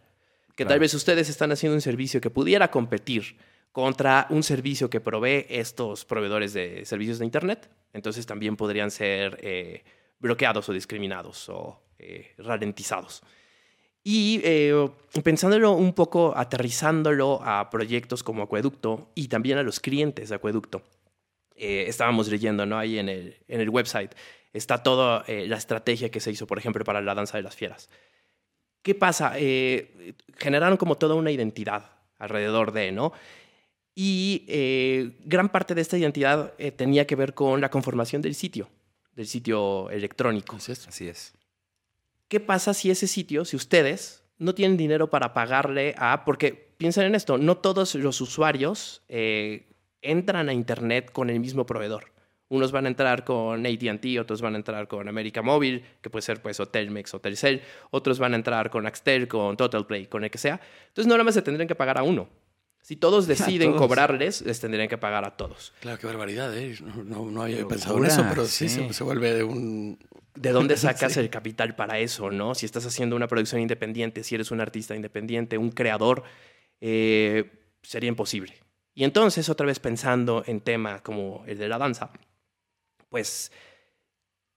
que Claro. tal vez ustedes están haciendo un servicio que pudiera competir contra un servicio que provee estos proveedores de servicios de Internet, entonces también podrían ser eh, bloqueados o discriminados o eh, ralentizados. Y eh, pensándolo un poco, aterrizándolo a proyectos como Acueducto y también a los clientes de Acueducto, eh, estábamos leyendo ¿no? ahí en el, en el website, está toda eh, la estrategia que se hizo, por ejemplo, para la danza de las fieras. ¿Qué pasa? Eh, generaron como toda una identidad alrededor de, ¿no? Y eh, gran parte de esta identidad tenía que ver con la conformación del sitio, del sitio electrónico. Así es. Así es. ¿Qué pasa si ese sitio, si ustedes no tienen dinero para pagarle a... Porque piensen en esto, no todos los usuarios entran a Internet con el mismo proveedor. Unos van a entrar con AT&T, otros van a entrar con América Móvil, que puede ser pues o Telmex o Telcel. Otros van a entrar con Axtel, con TotalPlay, con el que sea. Entonces no nada más se tendrían que pagar a uno. Si todos deciden todos. cobrarles, les tendrían que pagar a todos. Claro, qué barbaridad, ¿eh? No, no, no había pensado en eso, pero sí, sí. Se, se vuelve un... ¿De dónde sacas el capital para eso, no? Si estás haciendo una producción independiente, si eres un artista independiente, un creador, eh, sería imposible. Y entonces, otra vez pensando en tema como el de la danza, pues,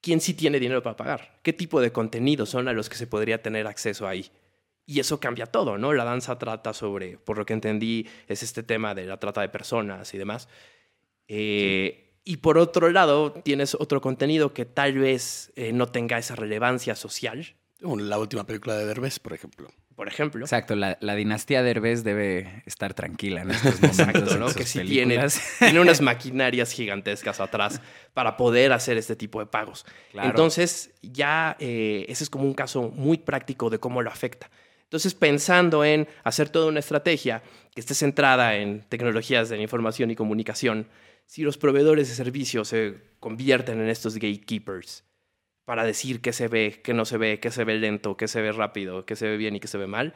¿quién sí tiene dinero para pagar? ¿Qué tipo de contenidos son a los que se podría tener acceso ahí? Y eso cambia todo, ¿no? La danza trata sobre, por lo que entendí, es este tema de la trata de personas y demás. Eh, Y por otro lado, tienes otro contenido que tal vez eh, no tenga esa relevancia social, La última película de Derbez, por ejemplo. Por ejemplo. Exacto, la, la dinastía Derbez debe estar tranquila en estos momentos. Exacto, ¿no? Que sí tiene, tiene unas maquinarias gigantescas atrás para poder hacer este tipo de pagos. Claro. Entonces, ya eh, ese es como un caso muy práctico de cómo lo afecta. Entonces, pensando en hacer toda una estrategia que esté centrada en tecnologías de la información y comunicación, si los proveedores de servicios se convierten en estos gatekeepers para decir qué se ve, qué no se ve, qué se ve lento, qué se ve rápido, qué se ve bien y qué se ve mal,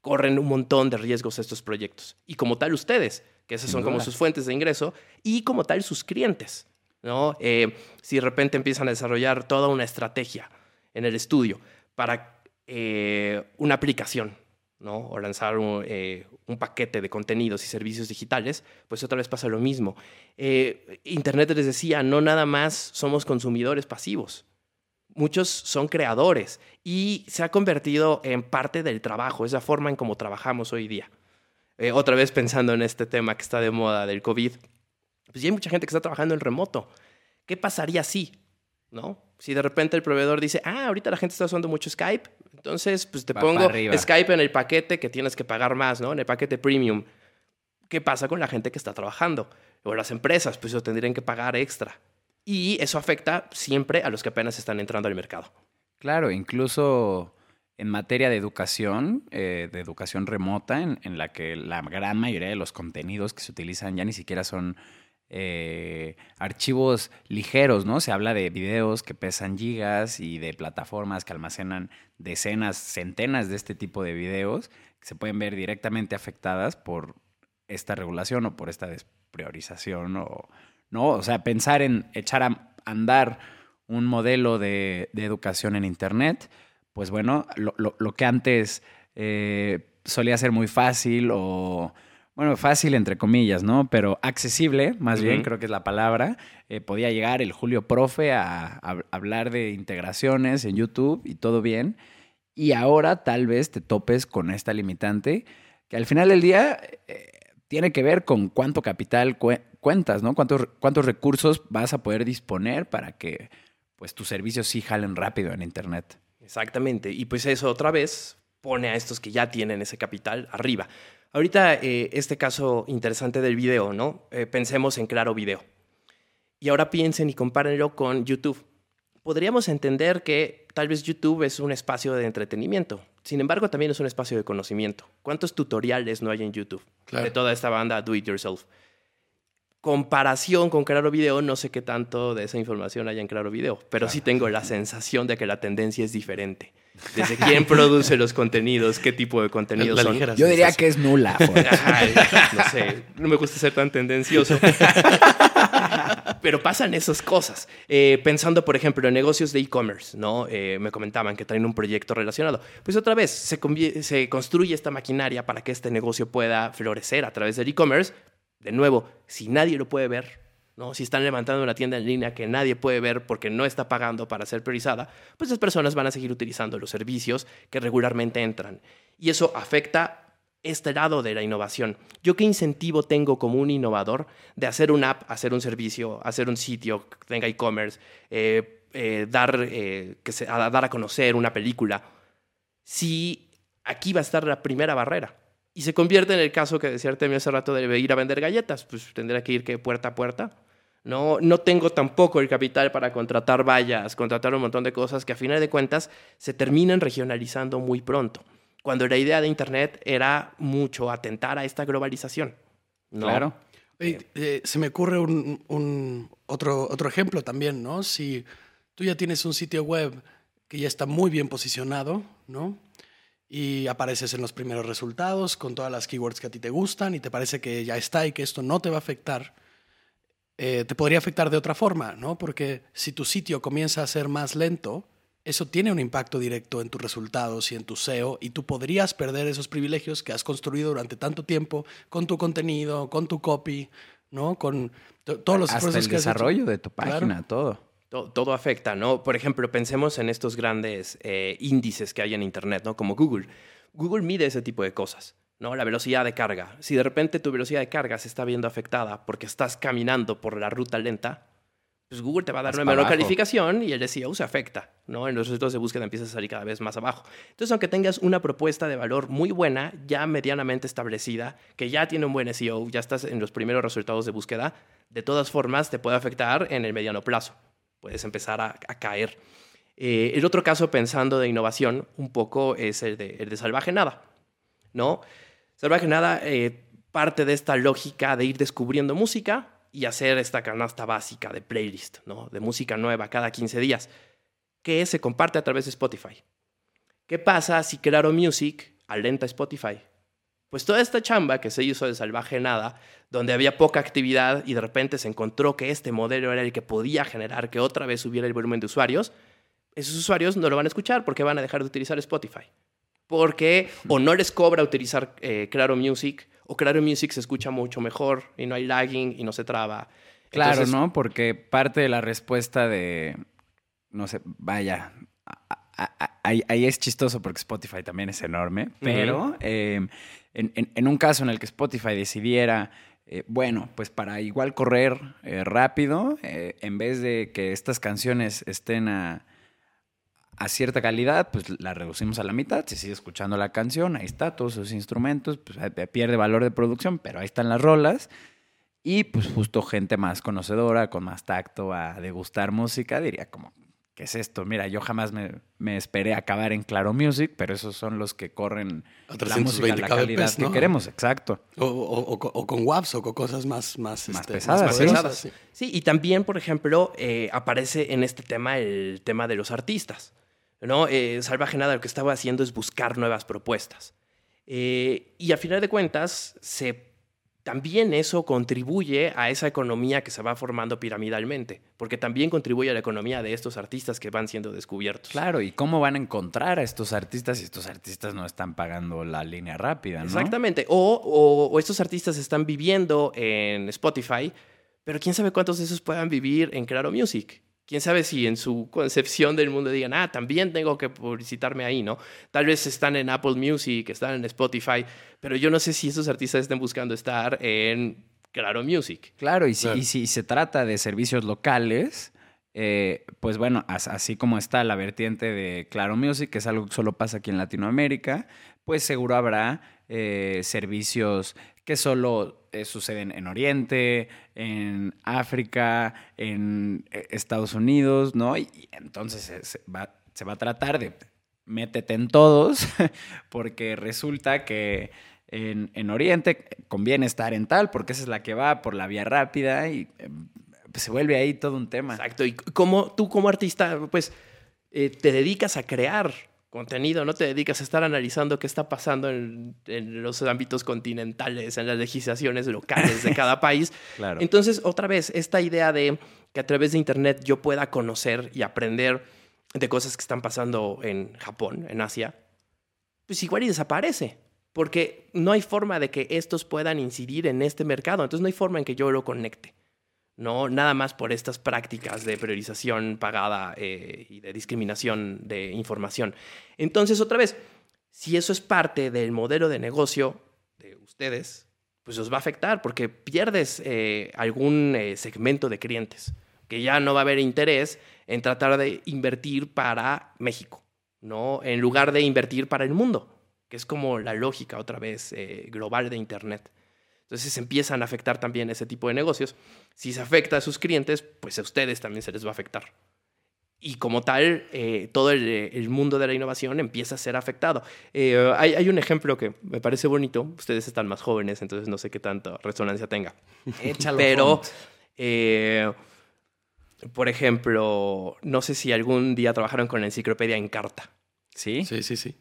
corren un montón de riesgos estos proyectos. Y como tal ustedes, que esas son como sus fuentes de ingreso, y como tal sus clientes. ¿no? Eh, si de repente empiezan a desarrollar toda una estrategia en el estudio para eh, una aplicación, ¿no? o lanzar un, eh, un paquete de contenidos y servicios digitales, pues otra vez pasa lo mismo. Internet les decía, no nada más somos consumidores pasivos muchos son creadores y se ha convertido en parte del trabajo, es la forma en cómo trabajamos hoy día. Eh, otra vez pensando en este tema que está de moda del COVID, pues ya hay mucha gente que está trabajando en remoto. ¿Qué pasaría si? ¿No? Si de repente el proveedor dice, ah, ahorita la gente está usando mucho Skype, entonces pues te Va pongo. Skype en el paquete que tienes que pagar más, ¿no? En el paquete premium. ¿Qué pasa con la gente que está trabajando? O las empresas, pues eso tendrían que pagar extra. Y eso afecta siempre a los que apenas están entrando al mercado. Claro, incluso en materia de educación, eh, de educación remota, en, en la que la gran mayoría de los contenidos que se utilizan ya ni siquiera son eh, archivos ligeros, ¿no? Se habla de videos que pesan gigas y de plataformas que almacenan decenas, centenas de este tipo de videos que se pueden ver directamente afectadas por esta regulación o por esta despriorización o no, o sea, pensar en echar a andar un modelo de, de educación en Internet, pues bueno, lo, lo- lo que antes eh, solía ser muy fácil o, bueno, fácil entre comillas, ¿no? Pero accesible, más bien, creo que es la palabra. eh, podía llegar el Julio Profe a, a hablar de integraciones en YouTube y todo bien. y ahora tal vez te topes con esta limitante que al final del día eh, tiene que ver con cuánto capital cuentas, ¿no? Cuántos, cuántos recursos vas a poder disponer para que pues tus servicios sí jalen rápido en internet. Exactamente. Y pues eso otra vez pone a estos que ya tienen ese capital arriba. Ahorita eh, este caso interesante del video, ¿no? Eh, pensemos en Claro Video. Y ahora piensen y compárenlo con YouTube. Podríamos entender que tal vez YouTube es un espacio de entretenimiento. Sin embargo, también es un espacio de conocimiento. ¿Cuántos tutoriales no hay en YouTube de toda esta banda Do It Yourself? Comparación con Claro Video, no sé qué tanto de esa información hay en Claro Video, pero sí tengo la sensación de que la tendencia es diferente. Desde quién produce los contenidos, qué tipo de contenidos son. Yo diría que es nula. no sé, no me gusta ser tan tendencioso. Pero pasan esas cosas. Eh, pensando, por ejemplo, en negocios de e-commerce, ¿no? Eh, me comentaban que traen un proyecto relacionado. Pues otra vez, se, se construye esta maquinaria para que este negocio pueda florecer a través del e-commerce, de nuevo, si nadie lo puede ver, ¿no? si están levantando una tienda en línea que nadie puede ver porque no está pagando para ser priorizada, pues las personas van a seguir utilizando los servicios que regularmente entran. Y eso afecta este lado de la innovación. ¿Yo qué incentivo tengo como un innovador de hacer una app, hacer un servicio, hacer un sitio que tenga e-commerce, eh, eh, dar, eh, dar a conocer una película, si aquí va a estar la primera barrera? Y se convierte en el caso que decía Artemio hace rato de ir a vender galletas, pues tendría que ir que puerta a puerta. No, no tengo tampoco el capital para contratar vallas, contratar un montón de cosas que a final de cuentas se terminan regionalizando muy pronto. Cuando la idea de Internet era mucho atentar a esta globalización. Claro. Eh, se me ocurre un, un, otro, otro ejemplo también, ¿no? Si tú ya tienes un sitio web que ya está muy bien posicionado, ¿no? Y apareces en los primeros resultados con todas las keywords que a ti te gustan y te parece que ya está y que esto no te va a afectar, eh, te podría afectar de otra forma, ¿no? Porque si tu sitio comienza a ser más lento, eso tiene un impacto directo en tus resultados y en tu SEO y tú podrías perder esos privilegios que has construido durante tanto tiempo con tu contenido, con tu copy, ¿no? Con todos los Hasta el desarrollo de tu página, todo todo, afecta, ¿no? Por ejemplo, pensemos en estos grandes eh, índices que hay en Internet, ¿no? Como Google. Google mide ese tipo de cosas, ¿no? La velocidad de carga. Si de repente tu velocidad de carga se está viendo afectada porque estás caminando por la ruta lenta, pues Google te va a dar una menor calificación y el SEO se afecta, ¿no? En los resultados de búsqueda empieza a salir cada vez más abajo. Entonces, aunque tengas una propuesta de valor muy buena, ya medianamente establecida, que ya tiene un buen SEO, ya estás en los primeros resultados de búsqueda, de todas formas te puede afectar en el mediano plazo puedes empezar a, caer. Eh, el otro caso, pensando de innovación, un poco es el de, el de Salvaje Nada. ¿no? Salvaje Nada eh, parte de esta lógica de ir descubriendo música y hacer esta canasta básica de playlist, ¿no? de música nueva cada 15 días, que se comparte a través de Spotify. ¿Qué pasa si Claro Music alenta Spotify? Pues toda esta chamba que se hizo de salvaje nada, donde había poca actividad y de repente se encontró que este modelo era el que podía generar que otra vez subiera el volumen de usuarios, esos usuarios no lo van a escuchar porque van a dejar de utilizar Spotify. Porque o no les cobra utilizar eh, Claro Music, o Claro Music se escucha mucho mejor y no hay lagging y no se traba. Claro, ¿no? Porque parte de la respuesta de, no sé, vaya, ahí, es chistoso porque Spotify también es enorme, pero em, en, un caso en el que Spotify decidiera, eh, bueno, pues para igual correr eh, rápido, eh, en vez de que estas canciones estén a, cierta calidad, pues la reducimos a la mitad, se sigue escuchando la canción, ahí está, todos esos instrumentos, pues pierde valor de producción, pero ahí están las rolas. Y pues justo gente más conocedora, con más tacto a degustar música, diría como, ¿qué es esto? Mira, yo jamás me, esperé acabar en Claro Music, pero esos son los que corren la música la calidad que queremos, exacto. O, con WAVs o con cosas más, más, este, pesadas. ¿sí? y también, por ejemplo, eh, aparece en este tema el tema de los artistas. ¿no? Eh, Salvaje Nada lo que estaba haciendo es buscar nuevas propuestas. Eh, y a final de cuentas, se también eso contribuye a esa economía que se va formando piramidalmente, porque también contribuye a la economía de estos artistas que van siendo descubiertos. Claro, y cómo van a encontrar a estos artistas si estos artistas no están pagando la línea rápida, ¿no? Exactamente, o, o, estos artistas están viviendo en Spotify, pero quién sabe cuántos de esos puedan vivir en Claro Music. Quién sabe si en su concepción del mundo digan, ah, también tengo que publicitarme ahí, ¿no? Tal vez están en Apple Music, están en Spotify, pero yo no sé si esos artistas estén buscando estar en Claro Music. Claro, y si, y si se trata de servicios locales, eh, pues bueno, así como está la vertiente de Claro Music, que es algo que solo pasa aquí en Latinoamérica, pues seguro habrá eh, servicios que solo eh, suceden en Oriente, en África, en eh, Estados Unidos, ¿no? Y, entonces se va, se va a tratar de métete en todos, porque resulta que en, en, Oriente conviene estar en tal, porque esa es la que va por la vía rápida y pues se vuelve ahí todo un tema. Exacto. Y como tú como artista, pues te dedicas a crear contenido, no te dedicas a estar analizando qué está pasando en, los ámbitos continentales, en las legislaciones locales de cada país. claro. Entonces, otra vez, esta idea de que a través de Internet yo pueda conocer y aprender de cosas que están pasando en Japón, en Asia, pues igual y desaparece, porque no hay forma de que estos puedan incidir en este mercado, entonces no hay forma en que yo lo conecte. ¿No? Nada más por estas prácticas de priorización pagada eh, y de discriminación de información. Entonces, otra vez, si eso es parte del modelo de negocio de ustedes, pues os va a afectar porque pierdes eh, algún eh, segmento de clientes, que ya no va a haber interés en tratar de invertir para México, ¿no? En lugar de invertir para el mundo, que es como la lógica otra vez global de Internet. Entonces empiezan a afectar también ese tipo de negocios. Si se afecta a sus clientes, pues a ustedes también se les va a afectar. Y como tal, eh, todo el, mundo de la innovación empieza a ser afectado. Eh, hay, un ejemplo que me parece bonito. Ustedes están más jóvenes, entonces no sé qué tanta resonancia tenga. Échalo. Pero, eh, por ejemplo, no sé si algún día trabajaron con la enciclopedia en carta. ¿Sí? Sí, sí, sí.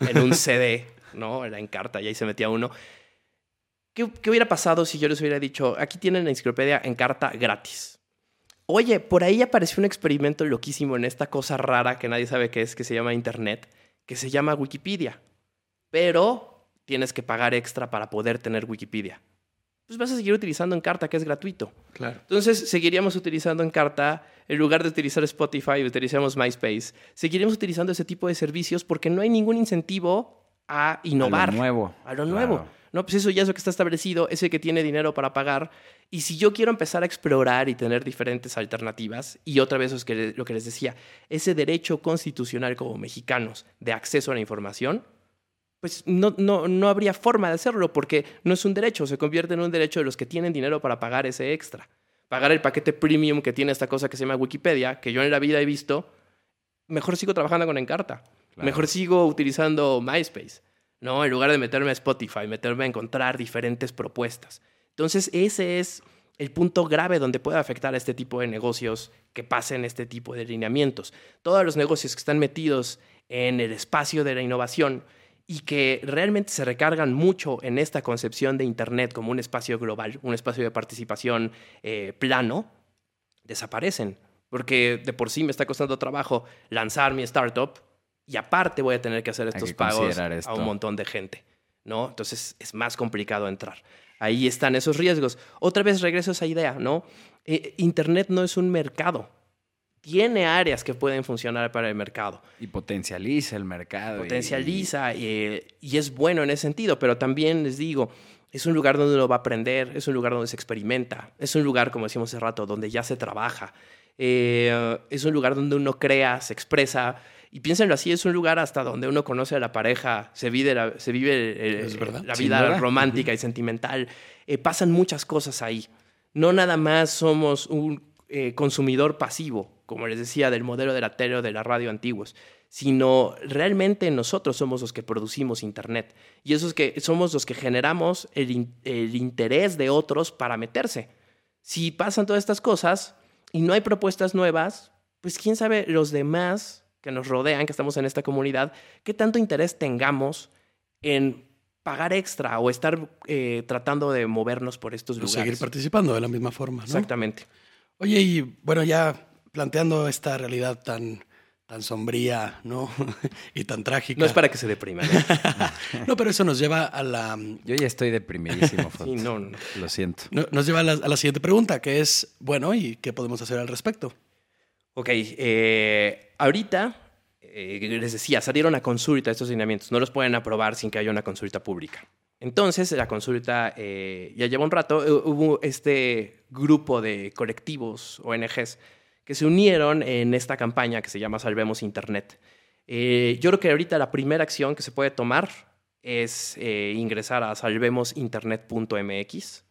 en un CD, ¿no? Era en carta y ahí se metía uno. ¿Qué, hubiera pasado si yo les hubiera dicho, aquí tienen la enciclopedia en carta gratis? Oye, por ahí apareció un experimento loquísimo en esta cosa rara que nadie sabe qué es, que se llama Internet, que se llama Wikipedia. Pero tienes que pagar extra para poder tener Wikipedia. Pues vas a seguir utilizando en carta, que es gratuito. Claro. Entonces, seguiríamos utilizando en carta, en lugar de utilizar Spotify, utilizamos MySpace. Seguiríamos utilizando ese tipo de servicios porque no hay ningún incentivo a innovar. A lo nuevo. A lo nuevo. No, pues eso ya es lo que está establecido, ese que tiene dinero para pagar. Y si yo quiero empezar a explorar y tener diferentes alternativas, y otra vez es que, lo que les decía, ese derecho constitucional como mexicanos de acceso a la información, pues no, no, no habría forma de hacerlo porque no es un derecho, se convierte en un derecho de los que tienen dinero para pagar ese extra. Pagar el paquete premium que tiene esta cosa que se llama Wikipedia, que yo en la vida he visto, mejor sigo trabajando con Encarta. Mejor sigo utilizando MySpace. ¿No? En lugar de meterme a Spotify, meterme a encontrar diferentes propuestas. Entonces, ese es el punto grave donde puede afectar a este tipo de negocios que pasen este tipo de lineamientos. Todos los negocios que están metidos en el espacio de la innovación y que realmente se recargan mucho en esta concepción de Internet como un espacio global, un espacio de participación eh, plano, desaparecen. Porque de por sí me está costando trabajo lanzar mi startup y aparte voy a tener que hacer estos pagos a un montón de gente, ¿no? Entonces es más complicado entrar. Ahí están esos riesgos. Otra vez regreso a esa idea, ¿no? Eh, Internet no es un mercado. Tiene áreas que pueden funcionar para el mercado. Y potencializa el mercado. Potencializa y, y es bueno en ese sentido, pero también les digo, es un lugar donde uno va a aprender, es un lugar donde se experimenta, es un lugar, como decíamos hace rato, donde ya se trabaja, eh, es un lugar donde uno crea, se expresa, y piénsenlo así, es un lugar hasta donde uno conoce a la pareja, se vive la, se vive la vida romántica y sentimental. Eh, pasan muchas cosas ahí. No nada más somos un eh, consumidor pasivo, como les decía, del modelo de la tele o de la radio antiguos, sino realmente nosotros somos los que producimos Internet. Y esos que somos los que generamos el, el interés de otros para meterse. Si pasan todas estas cosas y no hay propuestas nuevas, pues quién sabe los demás que nos rodean, que estamos en esta comunidad, qué tanto interés tengamos en pagar extra o estar eh, tratando de movernos por estos lugares. Seguir participando de la misma forma. ¿no? Exactamente. Oye, y bueno, ya planteando esta realidad tan, tan sombría, ¿no? y tan trágica. No es para que se depriman. ¿eh? no, pero eso nos lleva a la... Yo ya estoy deprimidísimo, sí, no, no, Lo siento. nos lleva a la, a la, siguiente pregunta, que es, bueno, ¿y qué podemos hacer al respecto? Ok, eh, ahorita eh, les decía, salieron a consulta estos lineamientos, no los pueden aprobar sin que haya una consulta pública. Entonces, la consulta eh, ya lleva un rato, hubo este grupo de colectivos, ONGs, que se unieron en esta campaña que se llama Salvemos Internet. Yo creo que ahorita la primera acción que se puede tomar es ingresar a salvemosinternet.mx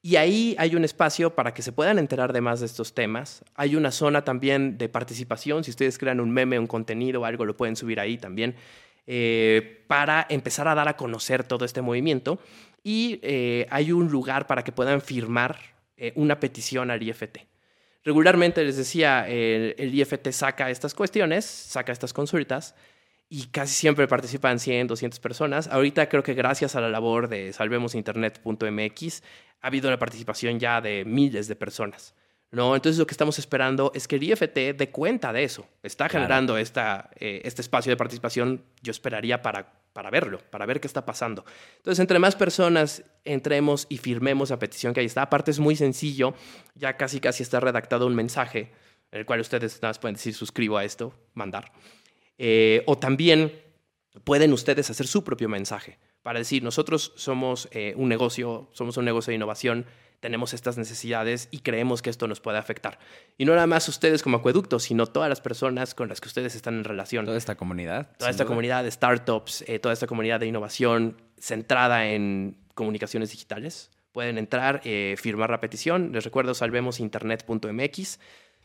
y ahí hay un espacio para que se puedan enterar de más de estos temas. Hay una zona también de participación. Si ustedes crean un meme, un contenido algo, lo pueden subir ahí también. eh, para empezar a dar a conocer todo este movimiento. Y eh, hay un lugar para que puedan firmar eh, una petición al IFT. Regularmente les decía, el IFT saca estas cuestiones, saca estas consultas y casi siempre participan 100, 200 personas. Ahorita creo que gracias a la labor de salvemosinternet.mx ha habido la participación ya de miles de personas. ¿no? Entonces lo que estamos esperando es que el IFT dé cuenta de eso. Está Claro. generando esta, eh, este espacio de participación, yo esperaría para, para verlo, para ver qué está pasando. Entonces, entre más personas entremos y firmemos la petición que ahí está, aparte es muy sencillo, ya casi casi está redactado un mensaje en el cual ustedes nada más pueden decir suscribo a esto, mandar. Eh, o también pueden ustedes hacer su propio mensaje para decir, nosotros somos eh, un negocio, somos un negocio de innovación, tenemos estas necesidades y creemos que esto nos puede afectar. Y no nada más ustedes como acueducto, sino todas las personas con las que ustedes están en relación. Toda esta comunidad. Toda esta duda. comunidad de startups, eh, toda esta comunidad de innovación centrada en comunicaciones digitales. Pueden entrar, eh, firmar la petición. Les recuerdo, salvemosinternet.mx.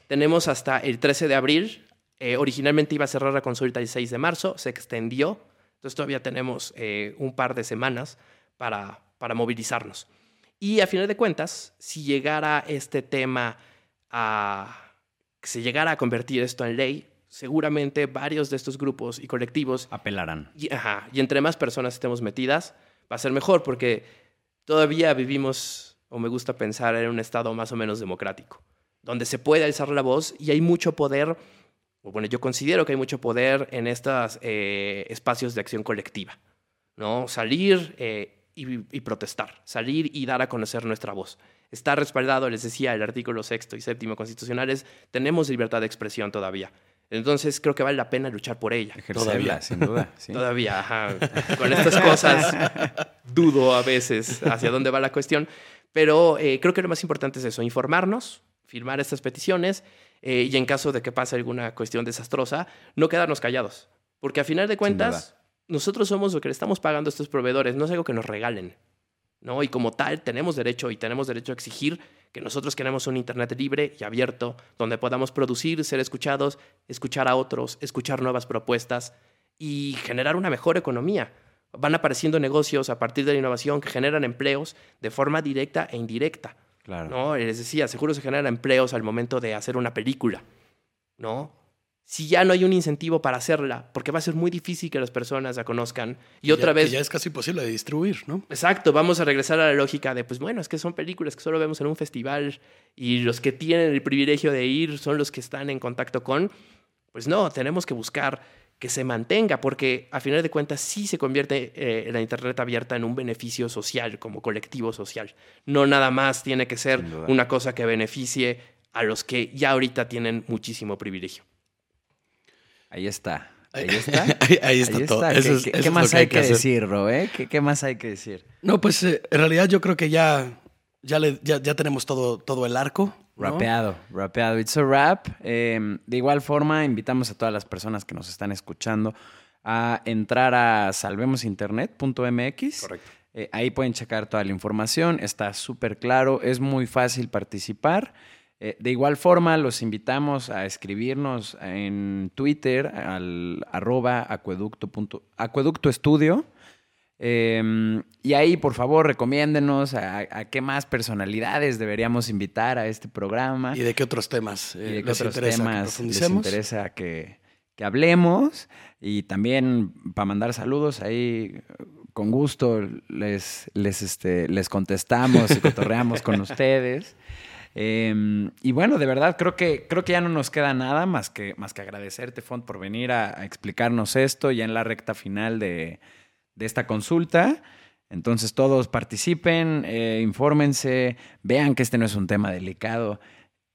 Tenemos hasta el 13 de abril. Eh, originalmente iba a cerrar la consulta el 6 de marzo, se extendió. Entonces todavía tenemos eh, un par de semanas para, para movilizarnos. Y a final de cuentas, si llegara este tema a... se llegara a convertir esto en ley, seguramente varios de estos grupos y colectivos Apelarán. y, ajá, y entre más personas estemos metidas, va a ser mejor porque todavía vivimos, o me gusta pensar, en un estado más o menos democrático, donde se puede alzar la voz y hay mucho poder, bueno, yo considero que hay mucho poder en estos eh, espacios de acción colectiva, ¿no? Salir eh, y, y protestar, salir y dar a conocer nuestra voz. Está respaldado, les decía, el artículo sexto y séptimo constitucionales, tenemos libertad de expresión todavía. Entonces creo que vale la pena luchar por ella. Ejercerla, Todavía. sin duda. sí. Todavía, ajá. Con estas cosas dudo a veces hacia dónde va la cuestión, pero eh, creo que lo más importante es eso, informarnos, firmar estas peticiones eh, y en caso de que pase alguna cuestión desastrosa, no quedarnos callados. Porque a final de cuentas, nosotros somos lo que le estamos pagando a estos proveedores, no es algo que nos regalen. ¿no? Y como tal, tenemos derecho y tenemos derecho a exigir que nosotros queremos un Internet libre y abierto, donde podamos producir, ser escuchados, escuchar a otros, escuchar nuevas propuestas y generar una mejor economía. Van apareciendo negocios a partir de la innovación que generan empleos de forma directa e indirecta. Claro. ¿no? Les decía, seguro se generan empleos al momento de hacer una película, ¿no? Si ya no hay un incentivo para hacerla, porque va a ser muy difícil que las personas la conozcan. Y otra ya- vez... que ya es casi imposible de distribuir, ¿no? Exacto, vamos a regresar a la lógica de, pues bueno, es que son películas que solo vemos en un festival y los que tienen el privilegio de ir son los que están en contacto con, pues no, tenemos que buscar que se mantenga, porque a final de cuentas sí se convierte eh, la Internet abierta en un beneficio social, como colectivo social. No nada más tiene que ser una cosa que beneficie a los que ya ahorita tienen muchísimo privilegio. Ahí está. Ahí está. ahí- ahí está todo. ¿Qué, Eso es- qué- eso qué es lo más que hay que, hacer. decir, Ro? eh? ¿Qué, qué más hay que decir? No, pues eh, en realidad yo creo que ya, ya, le- ya, ya tenemos todo, todo el arco. ¿No? Rapeado, rapeado. It's a rap. Eh, de igual forma, invitamos a todas las personas que nos están escuchando a entrar a salvemosinternet.mx. Correcto. Eh, ahí pueden checar toda la información. Está súper claro. Es muy fácil participar. Eh, de igual forma, los invitamos a escribirnos en Twitter al arroba acueducto, punto- acueducto estudio. Eh, y ahí, por favor, recomiéndenos a, a qué más personalidades deberíamos invitar a este programa ¿Y de qué otros temas y eh, de qué les otros interesa que temas les interesa que, que hablemos. Y también para mandar saludos, ahí con gusto les, les, este, les contestamos y cotorreamos con ustedes. Eh, y bueno, de verdad, creo que, creo que ya no nos queda nada más que, más que agradecerte, Font, por venir a, a explicarnos esto ya en la recta final de, de esta consulta. Entonces todos participen, eh, infórmense, vean que este no es un tema delicado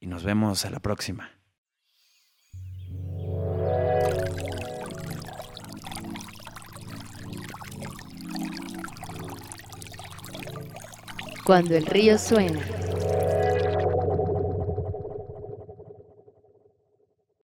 y nos vemos a la próxima. Cuando el río suena.